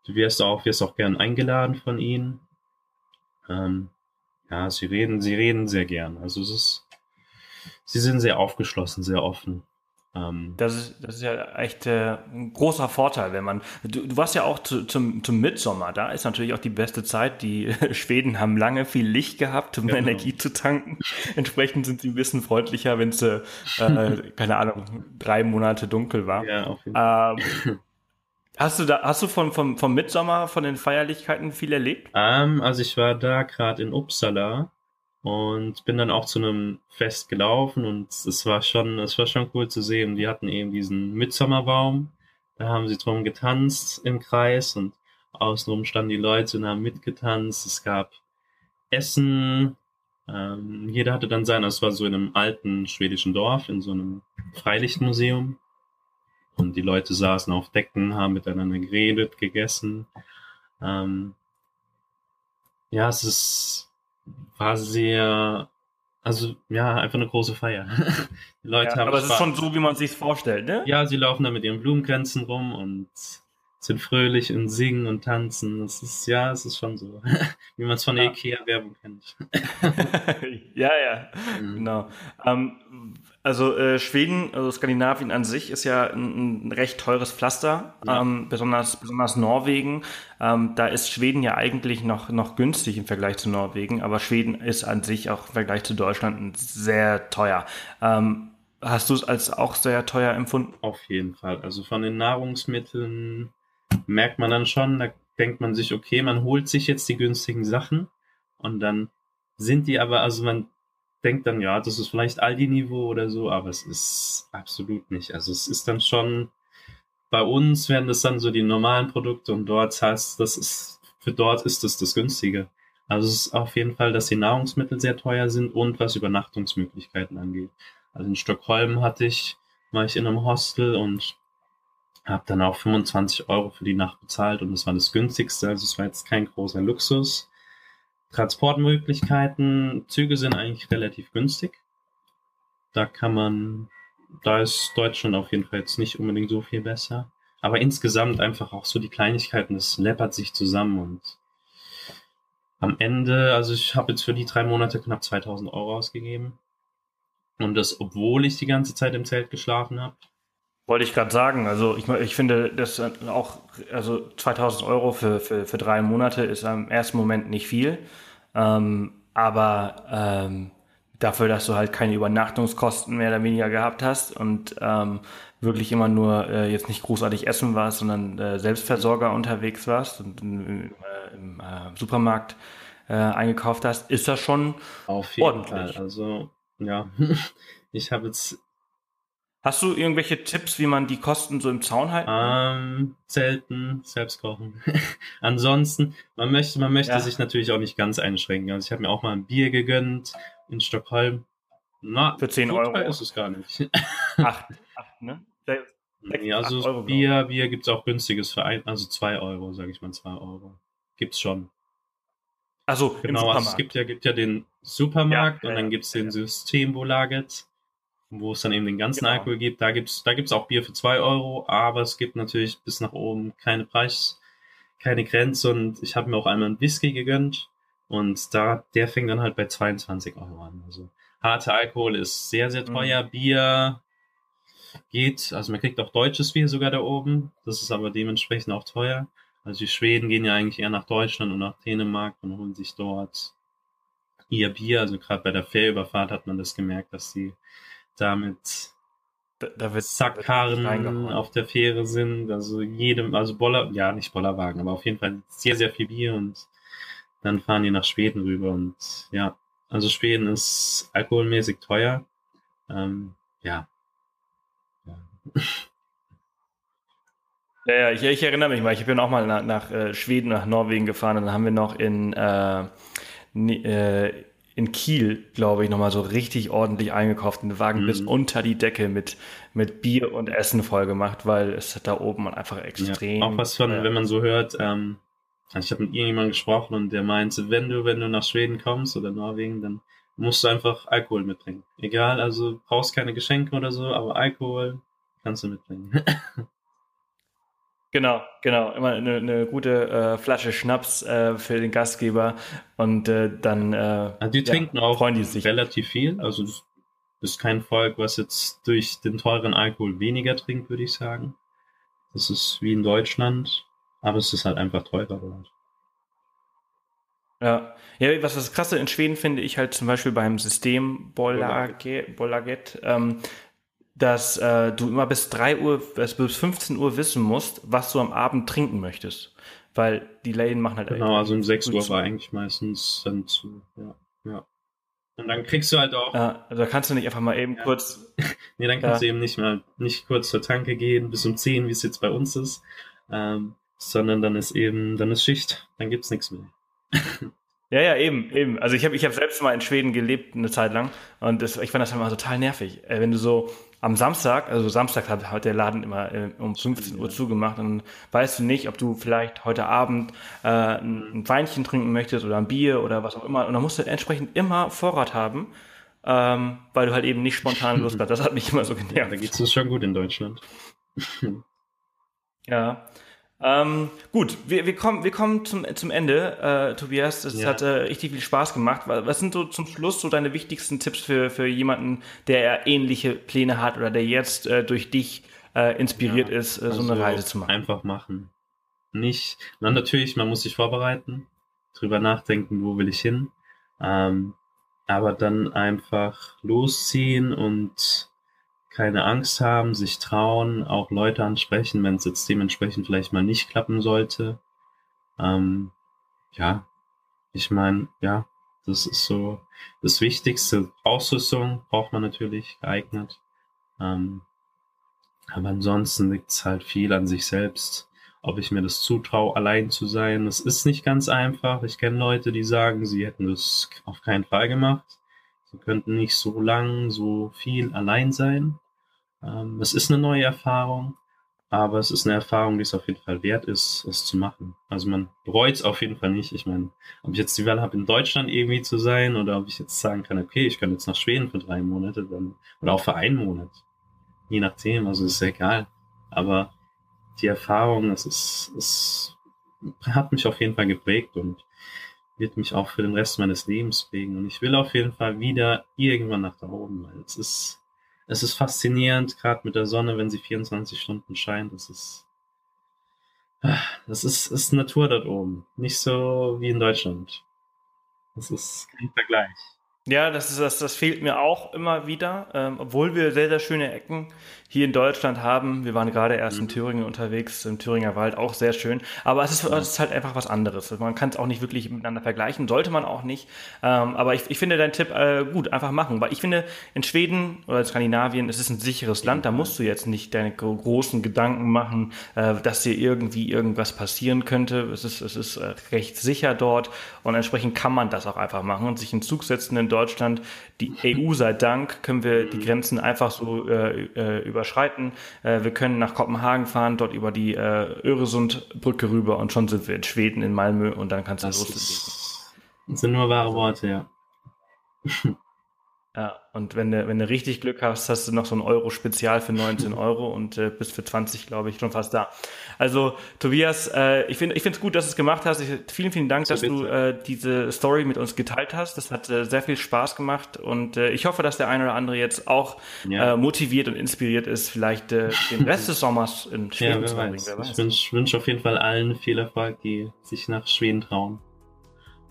du wirst auch, wirst auch gern eingeladen von ihnen. Ähm, ja, sie reden, sie reden sehr gern. Also es ist, sie sind sehr aufgeschlossen, sehr offen. Ähm, das, ist, das ist ja echt äh, ein großer Vorteil, wenn man. Du, du warst ja auch zu, zum, zum Mitsommer, da ist natürlich auch die beste Zeit. Die Schweden haben lange viel Licht gehabt, um genau. Energie zu tanken. Entsprechend sind sie ein bisschen freundlicher, wenn es, äh, keine Ahnung, drei Monate dunkel war. Ja, auf jeden Fall. Ähm, Hast du da, hast du von, vom, vom Mitsommer, von den Feierlichkeiten viel erlebt? Ähm, also ich war da gerade in Uppsala und bin dann auch zu einem Fest gelaufen und es war schon, es war schon cool zu sehen. Die hatten eben diesen Mitsommerbaum, da haben sie drum getanzt im Kreis und außenrum standen die Leute und haben mitgetanzt. Es gab Essen, ähm, jeder hatte dann sein, es war so in einem alten schwedischen Dorf, in so einem Freilichtmuseum. Und die Leute saßen auf Decken, haben miteinander geredet, gegessen. Ähm, ja, es ist, war sehr, also ja, einfach eine große Feier. Die Leute ja, haben aber es ist schon so, wie man sich vorstellt, ne? Ja, sie laufen da mit ihren Blumenkränzen rum und sind fröhlich und singen und tanzen. Das ist, ja, es ist schon so, wie man es von der ja. IKEA-Werbung kennt. ja, ja, mhm. genau. Ähm, also äh, Schweden, also Skandinavien an sich ist ja ein, ein recht teures Pflaster, ja. ähm, besonders, besonders Norwegen. Ähm, da ist Schweden ja eigentlich noch, noch günstig im Vergleich zu Norwegen, aber Schweden ist an sich auch im Vergleich zu Deutschland sehr teuer. Ähm, hast du es als auch sehr teuer empfunden? Auf jeden Fall. Also von den Nahrungsmitteln merkt man dann schon, da denkt man sich, okay, man holt sich jetzt die günstigen Sachen und dann sind die aber, also man denkt dann, ja, das ist vielleicht Aldi-Niveau oder so, aber es ist absolut nicht. Also es ist dann schon, bei uns werden das dann so die normalen Produkte und dort heißt das ist, für dort ist das das günstige. Also es ist auf jeden Fall, dass die Nahrungsmittel sehr teuer sind und was Übernachtungsmöglichkeiten angeht. Also in Stockholm hatte ich, war ich in einem Hostel und habe dann auch 25 Euro für die Nacht bezahlt und das war das günstigste, also es war jetzt kein großer Luxus. Transportmöglichkeiten, Züge sind eigentlich relativ günstig. Da kann man, da ist Deutschland auf jeden Fall jetzt nicht unbedingt so viel besser. Aber insgesamt einfach auch so die Kleinigkeiten, das läppert sich zusammen und am Ende, also ich habe jetzt für die drei Monate knapp 2000 Euro ausgegeben. Und das, obwohl ich die ganze Zeit im Zelt geschlafen habe. Wollte ich gerade sagen. Also ich, ich finde, das auch, also 2000 Euro für, für, für drei Monate ist am ersten Moment nicht viel. Ähm, aber ähm, dafür, dass du halt keine Übernachtungskosten mehr oder weniger gehabt hast und ähm, wirklich immer nur äh, jetzt nicht großartig essen warst, sondern äh, Selbstversorger unterwegs warst und äh, im äh, Supermarkt äh, eingekauft hast, ist das schon Auf jeden ordentlich. Fall. Also ja, ich habe jetzt Hast du irgendwelche Tipps, wie man die Kosten so im Zaun halten kann? Ähm, Zelten, selbst kochen. Ansonsten, man möchte, man möchte ja. sich natürlich auch nicht ganz einschränken. Also ich habe mir auch mal ein Bier gegönnt in Stockholm. Na, für 10 Euro ist es gar nicht. acht, acht, ne? Nee, also Euro, Bier, Bier gibt's auch günstiges für ein, also zwei Euro, sage ich mal, zwei Euro. Gibt's schon. Also genau, also es gibt ja, gibt ja den Supermarkt ja, und dann gibt's den Systembolaget wo es dann eben den ganzen genau. Alkohol gibt. Da gibt's da gibt's auch Bier für zwei Euro, aber es gibt natürlich bis nach oben keine Preis, keine Grenze und ich habe mir auch einmal einen Whisky gegönnt und da, der fängt dann halt bei 22 Euro an. Also harte Alkohol ist sehr, sehr teuer. Mhm. Bier geht, also man kriegt auch deutsches Bier sogar da oben. Das ist aber dementsprechend auch teuer. Also die Schweden gehen ja eigentlich eher nach Deutschland und nach Dänemark und holen sich dort ihr Bier. Also gerade bei der Fährüberfahrt hat man das gemerkt, dass sie damit da, da wird Sackkarren auf der Fähre sind, also jedem, also Boller, ja, nicht Bollerwagen, aber auf jeden Fall sehr, sehr viel Bier und dann fahren die nach Schweden rüber und ja, also Schweden ist alkoholmäßig teuer. Ähm, ja. ja. Ja, ja ich, ich, erinnere mich mal, ich bin auch mal nach, nach äh, Schweden, nach Norwegen gefahren und dann haben wir noch in äh, äh, in Kiel, glaube ich, nochmal so richtig ordentlich eingekauft, den Wagen mhm. bis unter die Decke mit, mit Bier und Essen voll gemacht, weil es da oben einfach extrem. Ja, auch was von, äh, wenn man so hört, ähm, ich habe mit irgendjemandem gesprochen und der meinte, wenn du, wenn du nach Schweden kommst oder Norwegen, dann musst du einfach Alkohol mitbringen. Egal, also brauchst keine Geschenke oder so, aber Alkohol kannst du mitbringen. Genau, genau. Immer eine, eine gute äh, Flasche Schnaps äh, für den Gastgeber und äh, dann. Also die trinken ja, auch die sich. relativ viel. Also das ist kein Volk, was jetzt durch den teuren Alkohol weniger trinkt, würde ich sagen. Das ist wie in Deutschland, aber es ist halt einfach teurer dort. Ja. ja, was das Krasse in Schweden finde ich halt zum Beispiel beim System Bolaget, Bolaget ähm, dass äh, du immer bis drei Uhr, bis 15 Uhr wissen musst, was du am Abend trinken möchtest. Weil die Läden machen halt Genau, also um 6 Uhr zu. war eigentlich meistens dann zu, ja, ja. Und dann kriegst du halt auch. Ja, also da kannst du nicht einfach mal eben ja. kurz. nee, dann kannst ja. du eben nicht mal nicht kurz zur Tanke gehen bis um 10, wie es jetzt bei uns ist. Ähm, sondern dann ist eben, dann ist Schicht, dann gibt's nichts mehr. Ja, ja, eben, eben. Also ich habe ich hab selbst mal in Schweden gelebt eine Zeit lang und das, ich fand das immer total nervig. Äh, wenn du so am Samstag, also Samstag hat, hat der Laden immer äh, um 15 Uhr zugemacht und weißt du nicht, ob du vielleicht heute Abend äh, ein Weinchen trinken möchtest oder ein Bier oder was auch immer. Und dann musst du entsprechend immer Vorrat haben, ähm, weil du halt eben nicht spontan Lust hast. Das hat mich immer so genervt. Ja, da geht's uns schon gut in Deutschland. ja. Ähm, gut, wir, wir, kommen, wir kommen zum, zum Ende, äh, Tobias. Es ja. hat äh, richtig viel Spaß gemacht. Was sind so zum Schluss so deine wichtigsten Tipps für, für jemanden, der ähnliche Pläne hat oder der jetzt äh, durch dich äh, inspiriert ja, ist, äh, so eine also Reise zu machen? Einfach machen. Nicht, na natürlich, man muss sich vorbereiten, drüber nachdenken, wo will ich hin. Ähm, aber dann einfach losziehen und keine Angst haben, sich trauen, auch Leute ansprechen, wenn es jetzt dementsprechend vielleicht mal nicht klappen sollte. Ähm, ja, ich meine, ja, das ist so das Wichtigste. Ausrüstung braucht man natürlich geeignet. Ähm, aber ansonsten liegt es halt viel an sich selbst. Ob ich mir das zutraue, allein zu sein, das ist nicht ganz einfach. Ich kenne Leute, die sagen, sie hätten das auf keinen Fall gemacht. Sie könnten nicht so lang, so viel allein sein. Ähm, es ist eine neue Erfahrung, Aber es ist eine Erfahrung, die es auf jeden Fall wert ist, es zu machen. Also man bereut es auf jeden Fall nicht. Ich meine, ob ich jetzt die Wahl habe, in Deutschland irgendwie zu sein oder ob ich jetzt sagen kann, okay, ich kann jetzt nach Schweden für drei Monate dann, oder auch für einen Monat. Je nachdem, also ist egal. Aber die Erfahrung, es ist, es hat mich auf jeden Fall geprägt und wird mich auch für den Rest meines Lebens prägen. Und ich will auf jeden Fall wieder irgendwann nach da oben, weil es ist, es ist faszinierend, gerade mit der Sonne, wenn sie 24 Stunden scheint. Das ist, das ist, ist Natur dort oben. Nicht so wie in Deutschland. Das ist kein Vergleich. Ja, das ist das, das fehlt mir auch immer wieder, ähm, obwohl wir sehr, sehr schöne Ecken hier in Deutschland haben. Wir waren gerade erst mhm. in Thüringen unterwegs, im Thüringer Wald, auch sehr schön. Aber es ist, es ist halt einfach was anderes. Man kann es auch nicht wirklich miteinander vergleichen, sollte man auch nicht. Ähm, aber ich, ich finde deinen Tipp äh, gut, einfach machen. Weil ich finde, in Schweden oder in Skandinavien, es ist ein sicheres Land, da musst du jetzt nicht deine großen Gedanken machen, äh, dass dir irgendwie irgendwas passieren könnte. Es ist, es ist äh, recht sicher dort und entsprechend kann man das auch einfach machen und sich in Zug setzen in Deutschland. Die EU sei Dank können wir die Grenzen einfach so äh, äh, überschreiten. Äh, wir können nach Kopenhagen fahren, dort über die äh, Öresundbrücke rüber und schon sind wir in Schweden, in Malmö und dann kannst du loslegen. Das sind nur wahre Worte, ja. Ja, und wenn du, wenn du richtig Glück hast, hast du noch so ein Euro-Spezial für 19 Euro und äh, bis für 20, glaube ich, schon fast da. Also, Tobias, äh, ich finde ich finde es gut, dass du es gemacht hast. Ich, vielen, vielen Dank, so dass bitte. du äh, diese Story mit uns geteilt hast. Das hat äh, sehr viel Spaß gemacht und äh, ich hoffe, dass der eine oder andere jetzt auch ja. äh, motiviert und inspiriert ist, vielleicht äh, den Rest des Sommers in Schweden ja, zu verbringen. Ich wünsche wünsch auf jeden Fall allen viel Erfolg, die sich nach Schweden trauen.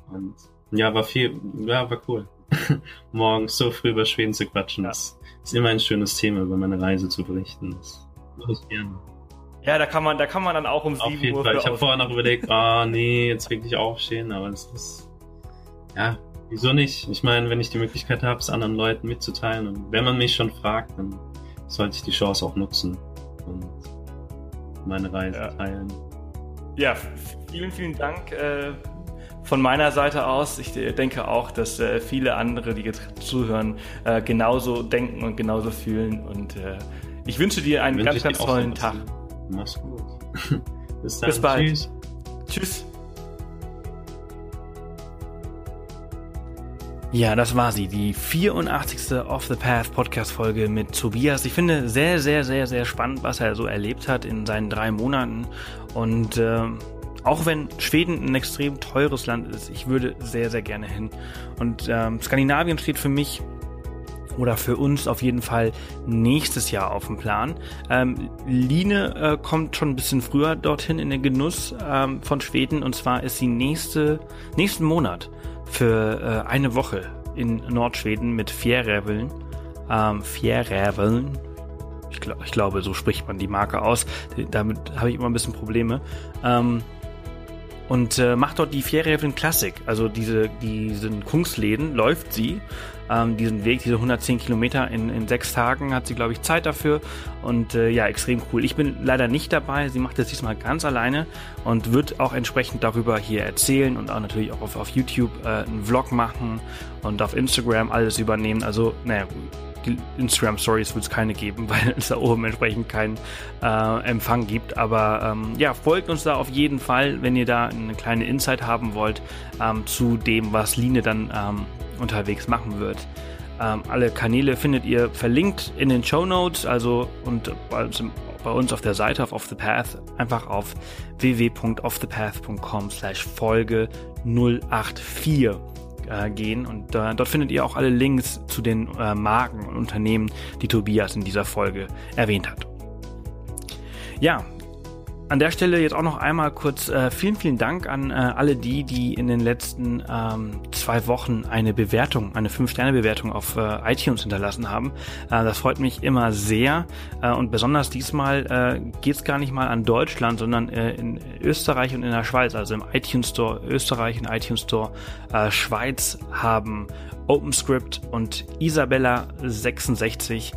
Und ja, war viel, ja, war cool. morgens so früh über Schweden zu quatschen. Das ist immer ein schönes Thema, über meine Reise zu berichten. Das mache ich gerne. Ja, da kann man, da kann man dann auch um Auf 7 Uhr. Fall. Ich habe vorher noch überlegt, ah oh, nee, jetzt wirklich aufstehen, aber es ist ja, wieso nicht? Ich meine, wenn ich die Möglichkeit habe, es anderen Leuten mitzuteilen und wenn man mich schon fragt, dann sollte ich die Chance auch nutzen und meine Reise ja. teilen. Ja, vielen, vielen Dank. Äh von meiner Seite aus, ich denke auch, dass äh, viele andere, die jetzt zuhören, äh, genauso denken und genauso fühlen. Und äh, ich wünsche dir einen wünsche ganz, ganz tollen Tag. Mach's gut. Bis, dann. Bis bald. Tschüss. Tschüss. Ja, das war sie, die 84. Off the Path Podcast Folge mit Tobias. Ich finde sehr, sehr, sehr, sehr spannend, was er so erlebt hat in seinen drei Monaten. Und äh, auch wenn Schweden ein extrem teures Land ist, ich würde sehr, sehr gerne hin. Und ähm, Skandinavien steht für mich oder für uns auf jeden Fall nächstes Jahr auf dem Plan. Ähm, Line äh, kommt schon ein bisschen früher dorthin in den Genuss ähm, von Schweden und zwar ist sie nächste, nächsten Monat für äh, eine Woche in Nordschweden mit Fjärräveln. Ähm, Fjärräveln. Ich, glaub, ich glaube, so spricht man die Marke aus. Damit habe ich immer ein bisschen Probleme. Ähm, und äh, macht dort die Ferienhäfen Classic. Also diese, diesen Kunstläden läuft sie. Ähm, diesen Weg, diese 110 Kilometer in, in sechs Tagen hat sie, glaube ich, Zeit dafür. Und äh, ja, extrem cool. Ich bin leider nicht dabei. Sie macht das diesmal ganz alleine und wird auch entsprechend darüber hier erzählen und auch natürlich auch auf, auf YouTube äh, einen Vlog machen und auf Instagram alles übernehmen. Also, naja, Instagram Stories wird es keine geben, weil es da oben entsprechend keinen äh, Empfang gibt. Aber ähm, ja, folgt uns da auf jeden Fall, wenn ihr da eine kleine Insight haben wollt ähm, zu dem, was Line dann ähm, unterwegs machen wird. Ähm, alle Kanäle findet ihr verlinkt in den Show Notes, also und bei uns, bei uns auf der Seite auf Off the Path einfach auf www.offthepath.com slash Folge 084 äh, gehen und äh, dort findet ihr auch alle Links zu den äh, Marken und Unternehmen, die Tobias in dieser Folge erwähnt hat. Ja, an der Stelle jetzt auch noch einmal kurz äh, vielen, vielen Dank an äh, alle die, die in den letzten ähm, zwei Wochen eine Bewertung, eine 5-Sterne-Bewertung auf äh, iTunes hinterlassen haben. Äh, das freut mich immer sehr. Äh, und besonders diesmal äh, geht es gar nicht mal an Deutschland, sondern in Österreich und in der Schweiz, also im iTunes Store Österreich und iTunes Store Schweiz haben OpenScript und Isabella66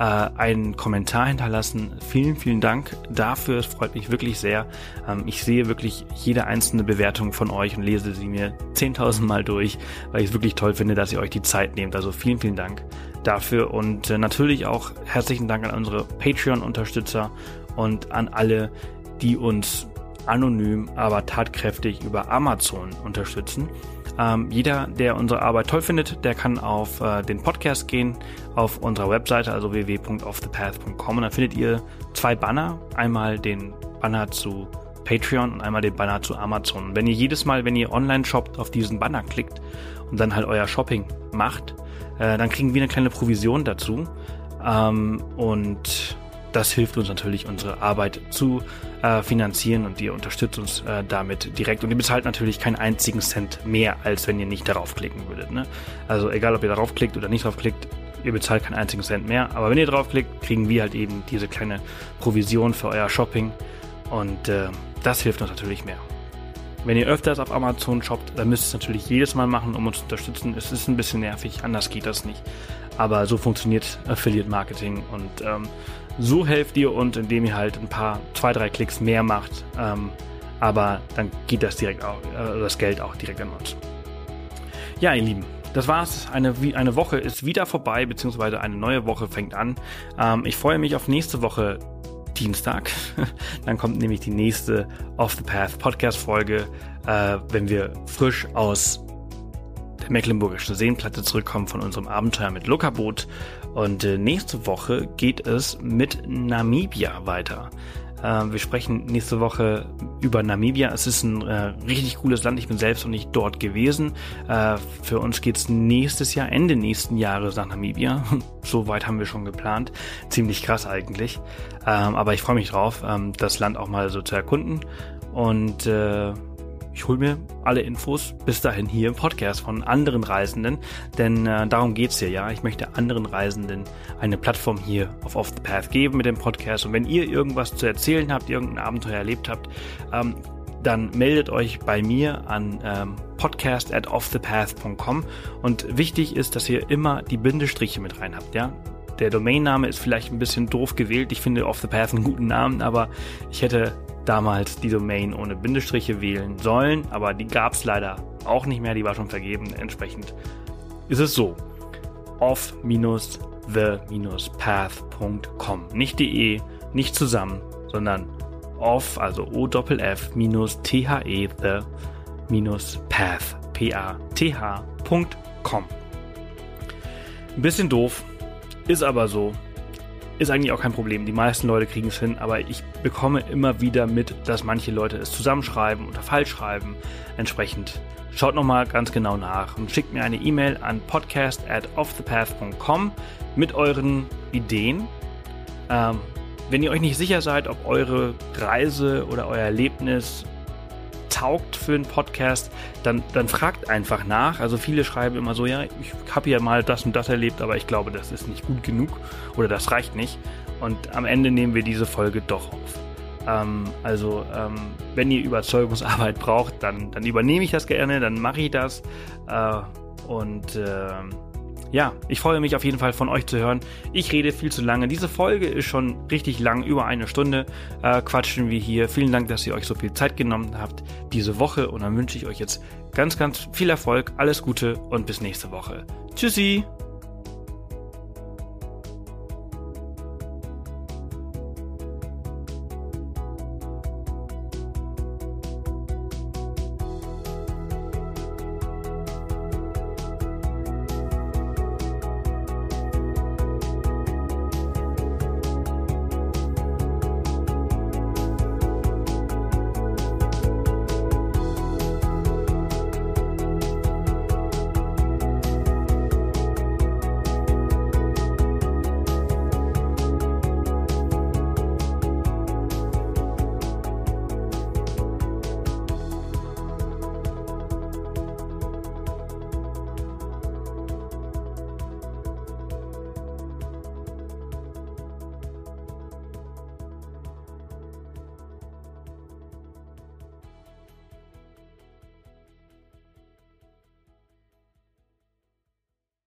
äh, einen Kommentar hinterlassen. Vielen, vielen Dank dafür. Es freut mich wirklich sehr. Ähm, ich sehe wirklich jede einzelne Bewertung von euch und lese sie mir 10.000 Mal durch, weil ich es wirklich toll finde, dass ihr euch die Zeit nehmt. Also vielen, vielen Dank dafür und äh, natürlich auch herzlichen Dank an unsere Patreon-Unterstützer und an alle, die uns anonym, aber tatkräftig über Amazon unterstützen. Ähm, jeder, der unsere Arbeit toll findet, der kann auf äh, den Podcast gehen, auf unserer Webseite, also www.offthepath.com und dann findet ihr zwei Banner. Einmal den Banner zu Patreon und einmal den Banner zu Amazon. Und wenn ihr jedes Mal, wenn ihr online shoppt, auf diesen Banner klickt und dann halt euer Shopping macht, äh, dann kriegen wir eine kleine Provision dazu. Ähm, und das hilft uns natürlich, unsere Arbeit zu äh, finanzieren und ihr unterstützt uns äh, damit direkt. Und ihr bezahlt natürlich keinen einzigen Cent mehr, als wenn ihr nicht darauf klicken würdet. Ne? Also egal, ob ihr darauf klickt oder nicht darauf klickt, ihr bezahlt keinen einzigen Cent mehr. Aber wenn ihr draufklickt, kriegen wir halt eben diese kleine Provision für euer Shopping. Und äh, das hilft uns natürlich mehr. Wenn ihr öfters auf Amazon shoppt, dann müsst ihr es natürlich jedes Mal machen, um uns zu unterstützen. Es ist ein bisschen nervig, anders geht das nicht. Aber so funktioniert Affiliate Marketing und ähm, so helft ihr und indem ihr halt ein paar, zwei, drei Klicks mehr macht. Ähm, aber dann geht das direkt auch, äh, das Geld auch direkt an uns. Ja, ihr Lieben, das war's. Eine, eine Woche ist wieder vorbei, beziehungsweise eine neue Woche fängt an. Ähm, ich freue mich auf nächste Woche Dienstag. Dann kommt nämlich die nächste Off the Path Podcast Folge, äh, wenn wir frisch aus der Mecklenburgischen Seenplatte zurückkommen von unserem Abenteuer mit Lokaboot. Und äh, nächste Woche geht es mit Namibia weiter. Äh, wir sprechen nächste Woche über Namibia. Es ist ein äh, richtig cooles Land. Ich bin selbst noch nicht dort gewesen. Äh, für uns geht's nächstes Jahr, Ende nächsten Jahres nach Namibia. so weit haben wir schon geplant. Ziemlich krass eigentlich. Ähm, aber ich freue mich drauf, ähm, das Land auch mal so zu erkunden. Und äh, ich hole mir alle Infos bis dahin hier im Podcast von anderen Reisenden, denn äh, darum geht's hier, ja. Ich möchte anderen Reisenden eine Plattform hier auf Off the Path geben mit dem Podcast. Und wenn ihr irgendwas zu erzählen habt, irgendein Abenteuer erlebt habt, ähm, dann meldet euch bei mir an ähm, podcast at offthepath.com und wichtig ist, dass ihr immer die Bindestriche mit rein habt, ja. Der Domainname ist vielleicht ein bisschen doof gewählt. Ich finde Off the Path einen guten Namen, aber ich hätte damals die Domain ohne Bindestriche wählen sollen, aber die gab es leider auch nicht mehr, die war schon vergeben. Entsprechend ist es so. off-the-path.com. Nicht de, nicht zusammen, sondern off, also o-f-f t-h-e the-path, p-a-t-h.com. Ein bisschen doof, ist aber so. Ist eigentlich auch kein Problem. Die meisten Leute kriegen es hin, aber ich bekomme immer wieder mit, dass manche Leute es zusammenschreiben oder falsch schreiben. Entsprechend schaut nochmal ganz genau nach und schickt mir eine E-Mail an podcast at offthepath.com mit euren Ideen. Ähm, wenn ihr euch nicht sicher seid, ob eure Reise oder euer Erlebnis taugt für einen Podcast, dann, dann fragt einfach nach. Also viele schreiben immer so, ja, ich habe ja mal das und das erlebt, aber ich glaube, das ist nicht gut genug oder das reicht nicht. Und am Ende nehmen wir diese Folge doch auf. Ähm, also ähm, wenn ihr Überzeugungsarbeit braucht, dann, dann übernehme ich das gerne, dann mache ich das. Äh, und äh, ja, ich freue mich auf jeden Fall von euch zu hören. Ich rede viel zu lange. Diese Folge ist schon richtig lang, über eine Stunde äh, quatschen wir hier. Vielen Dank, dass ihr euch so viel Zeit genommen habt diese Woche. Und dann wünsche ich euch jetzt ganz, ganz viel Erfolg, alles Gute und bis nächste Woche. Tschüssi!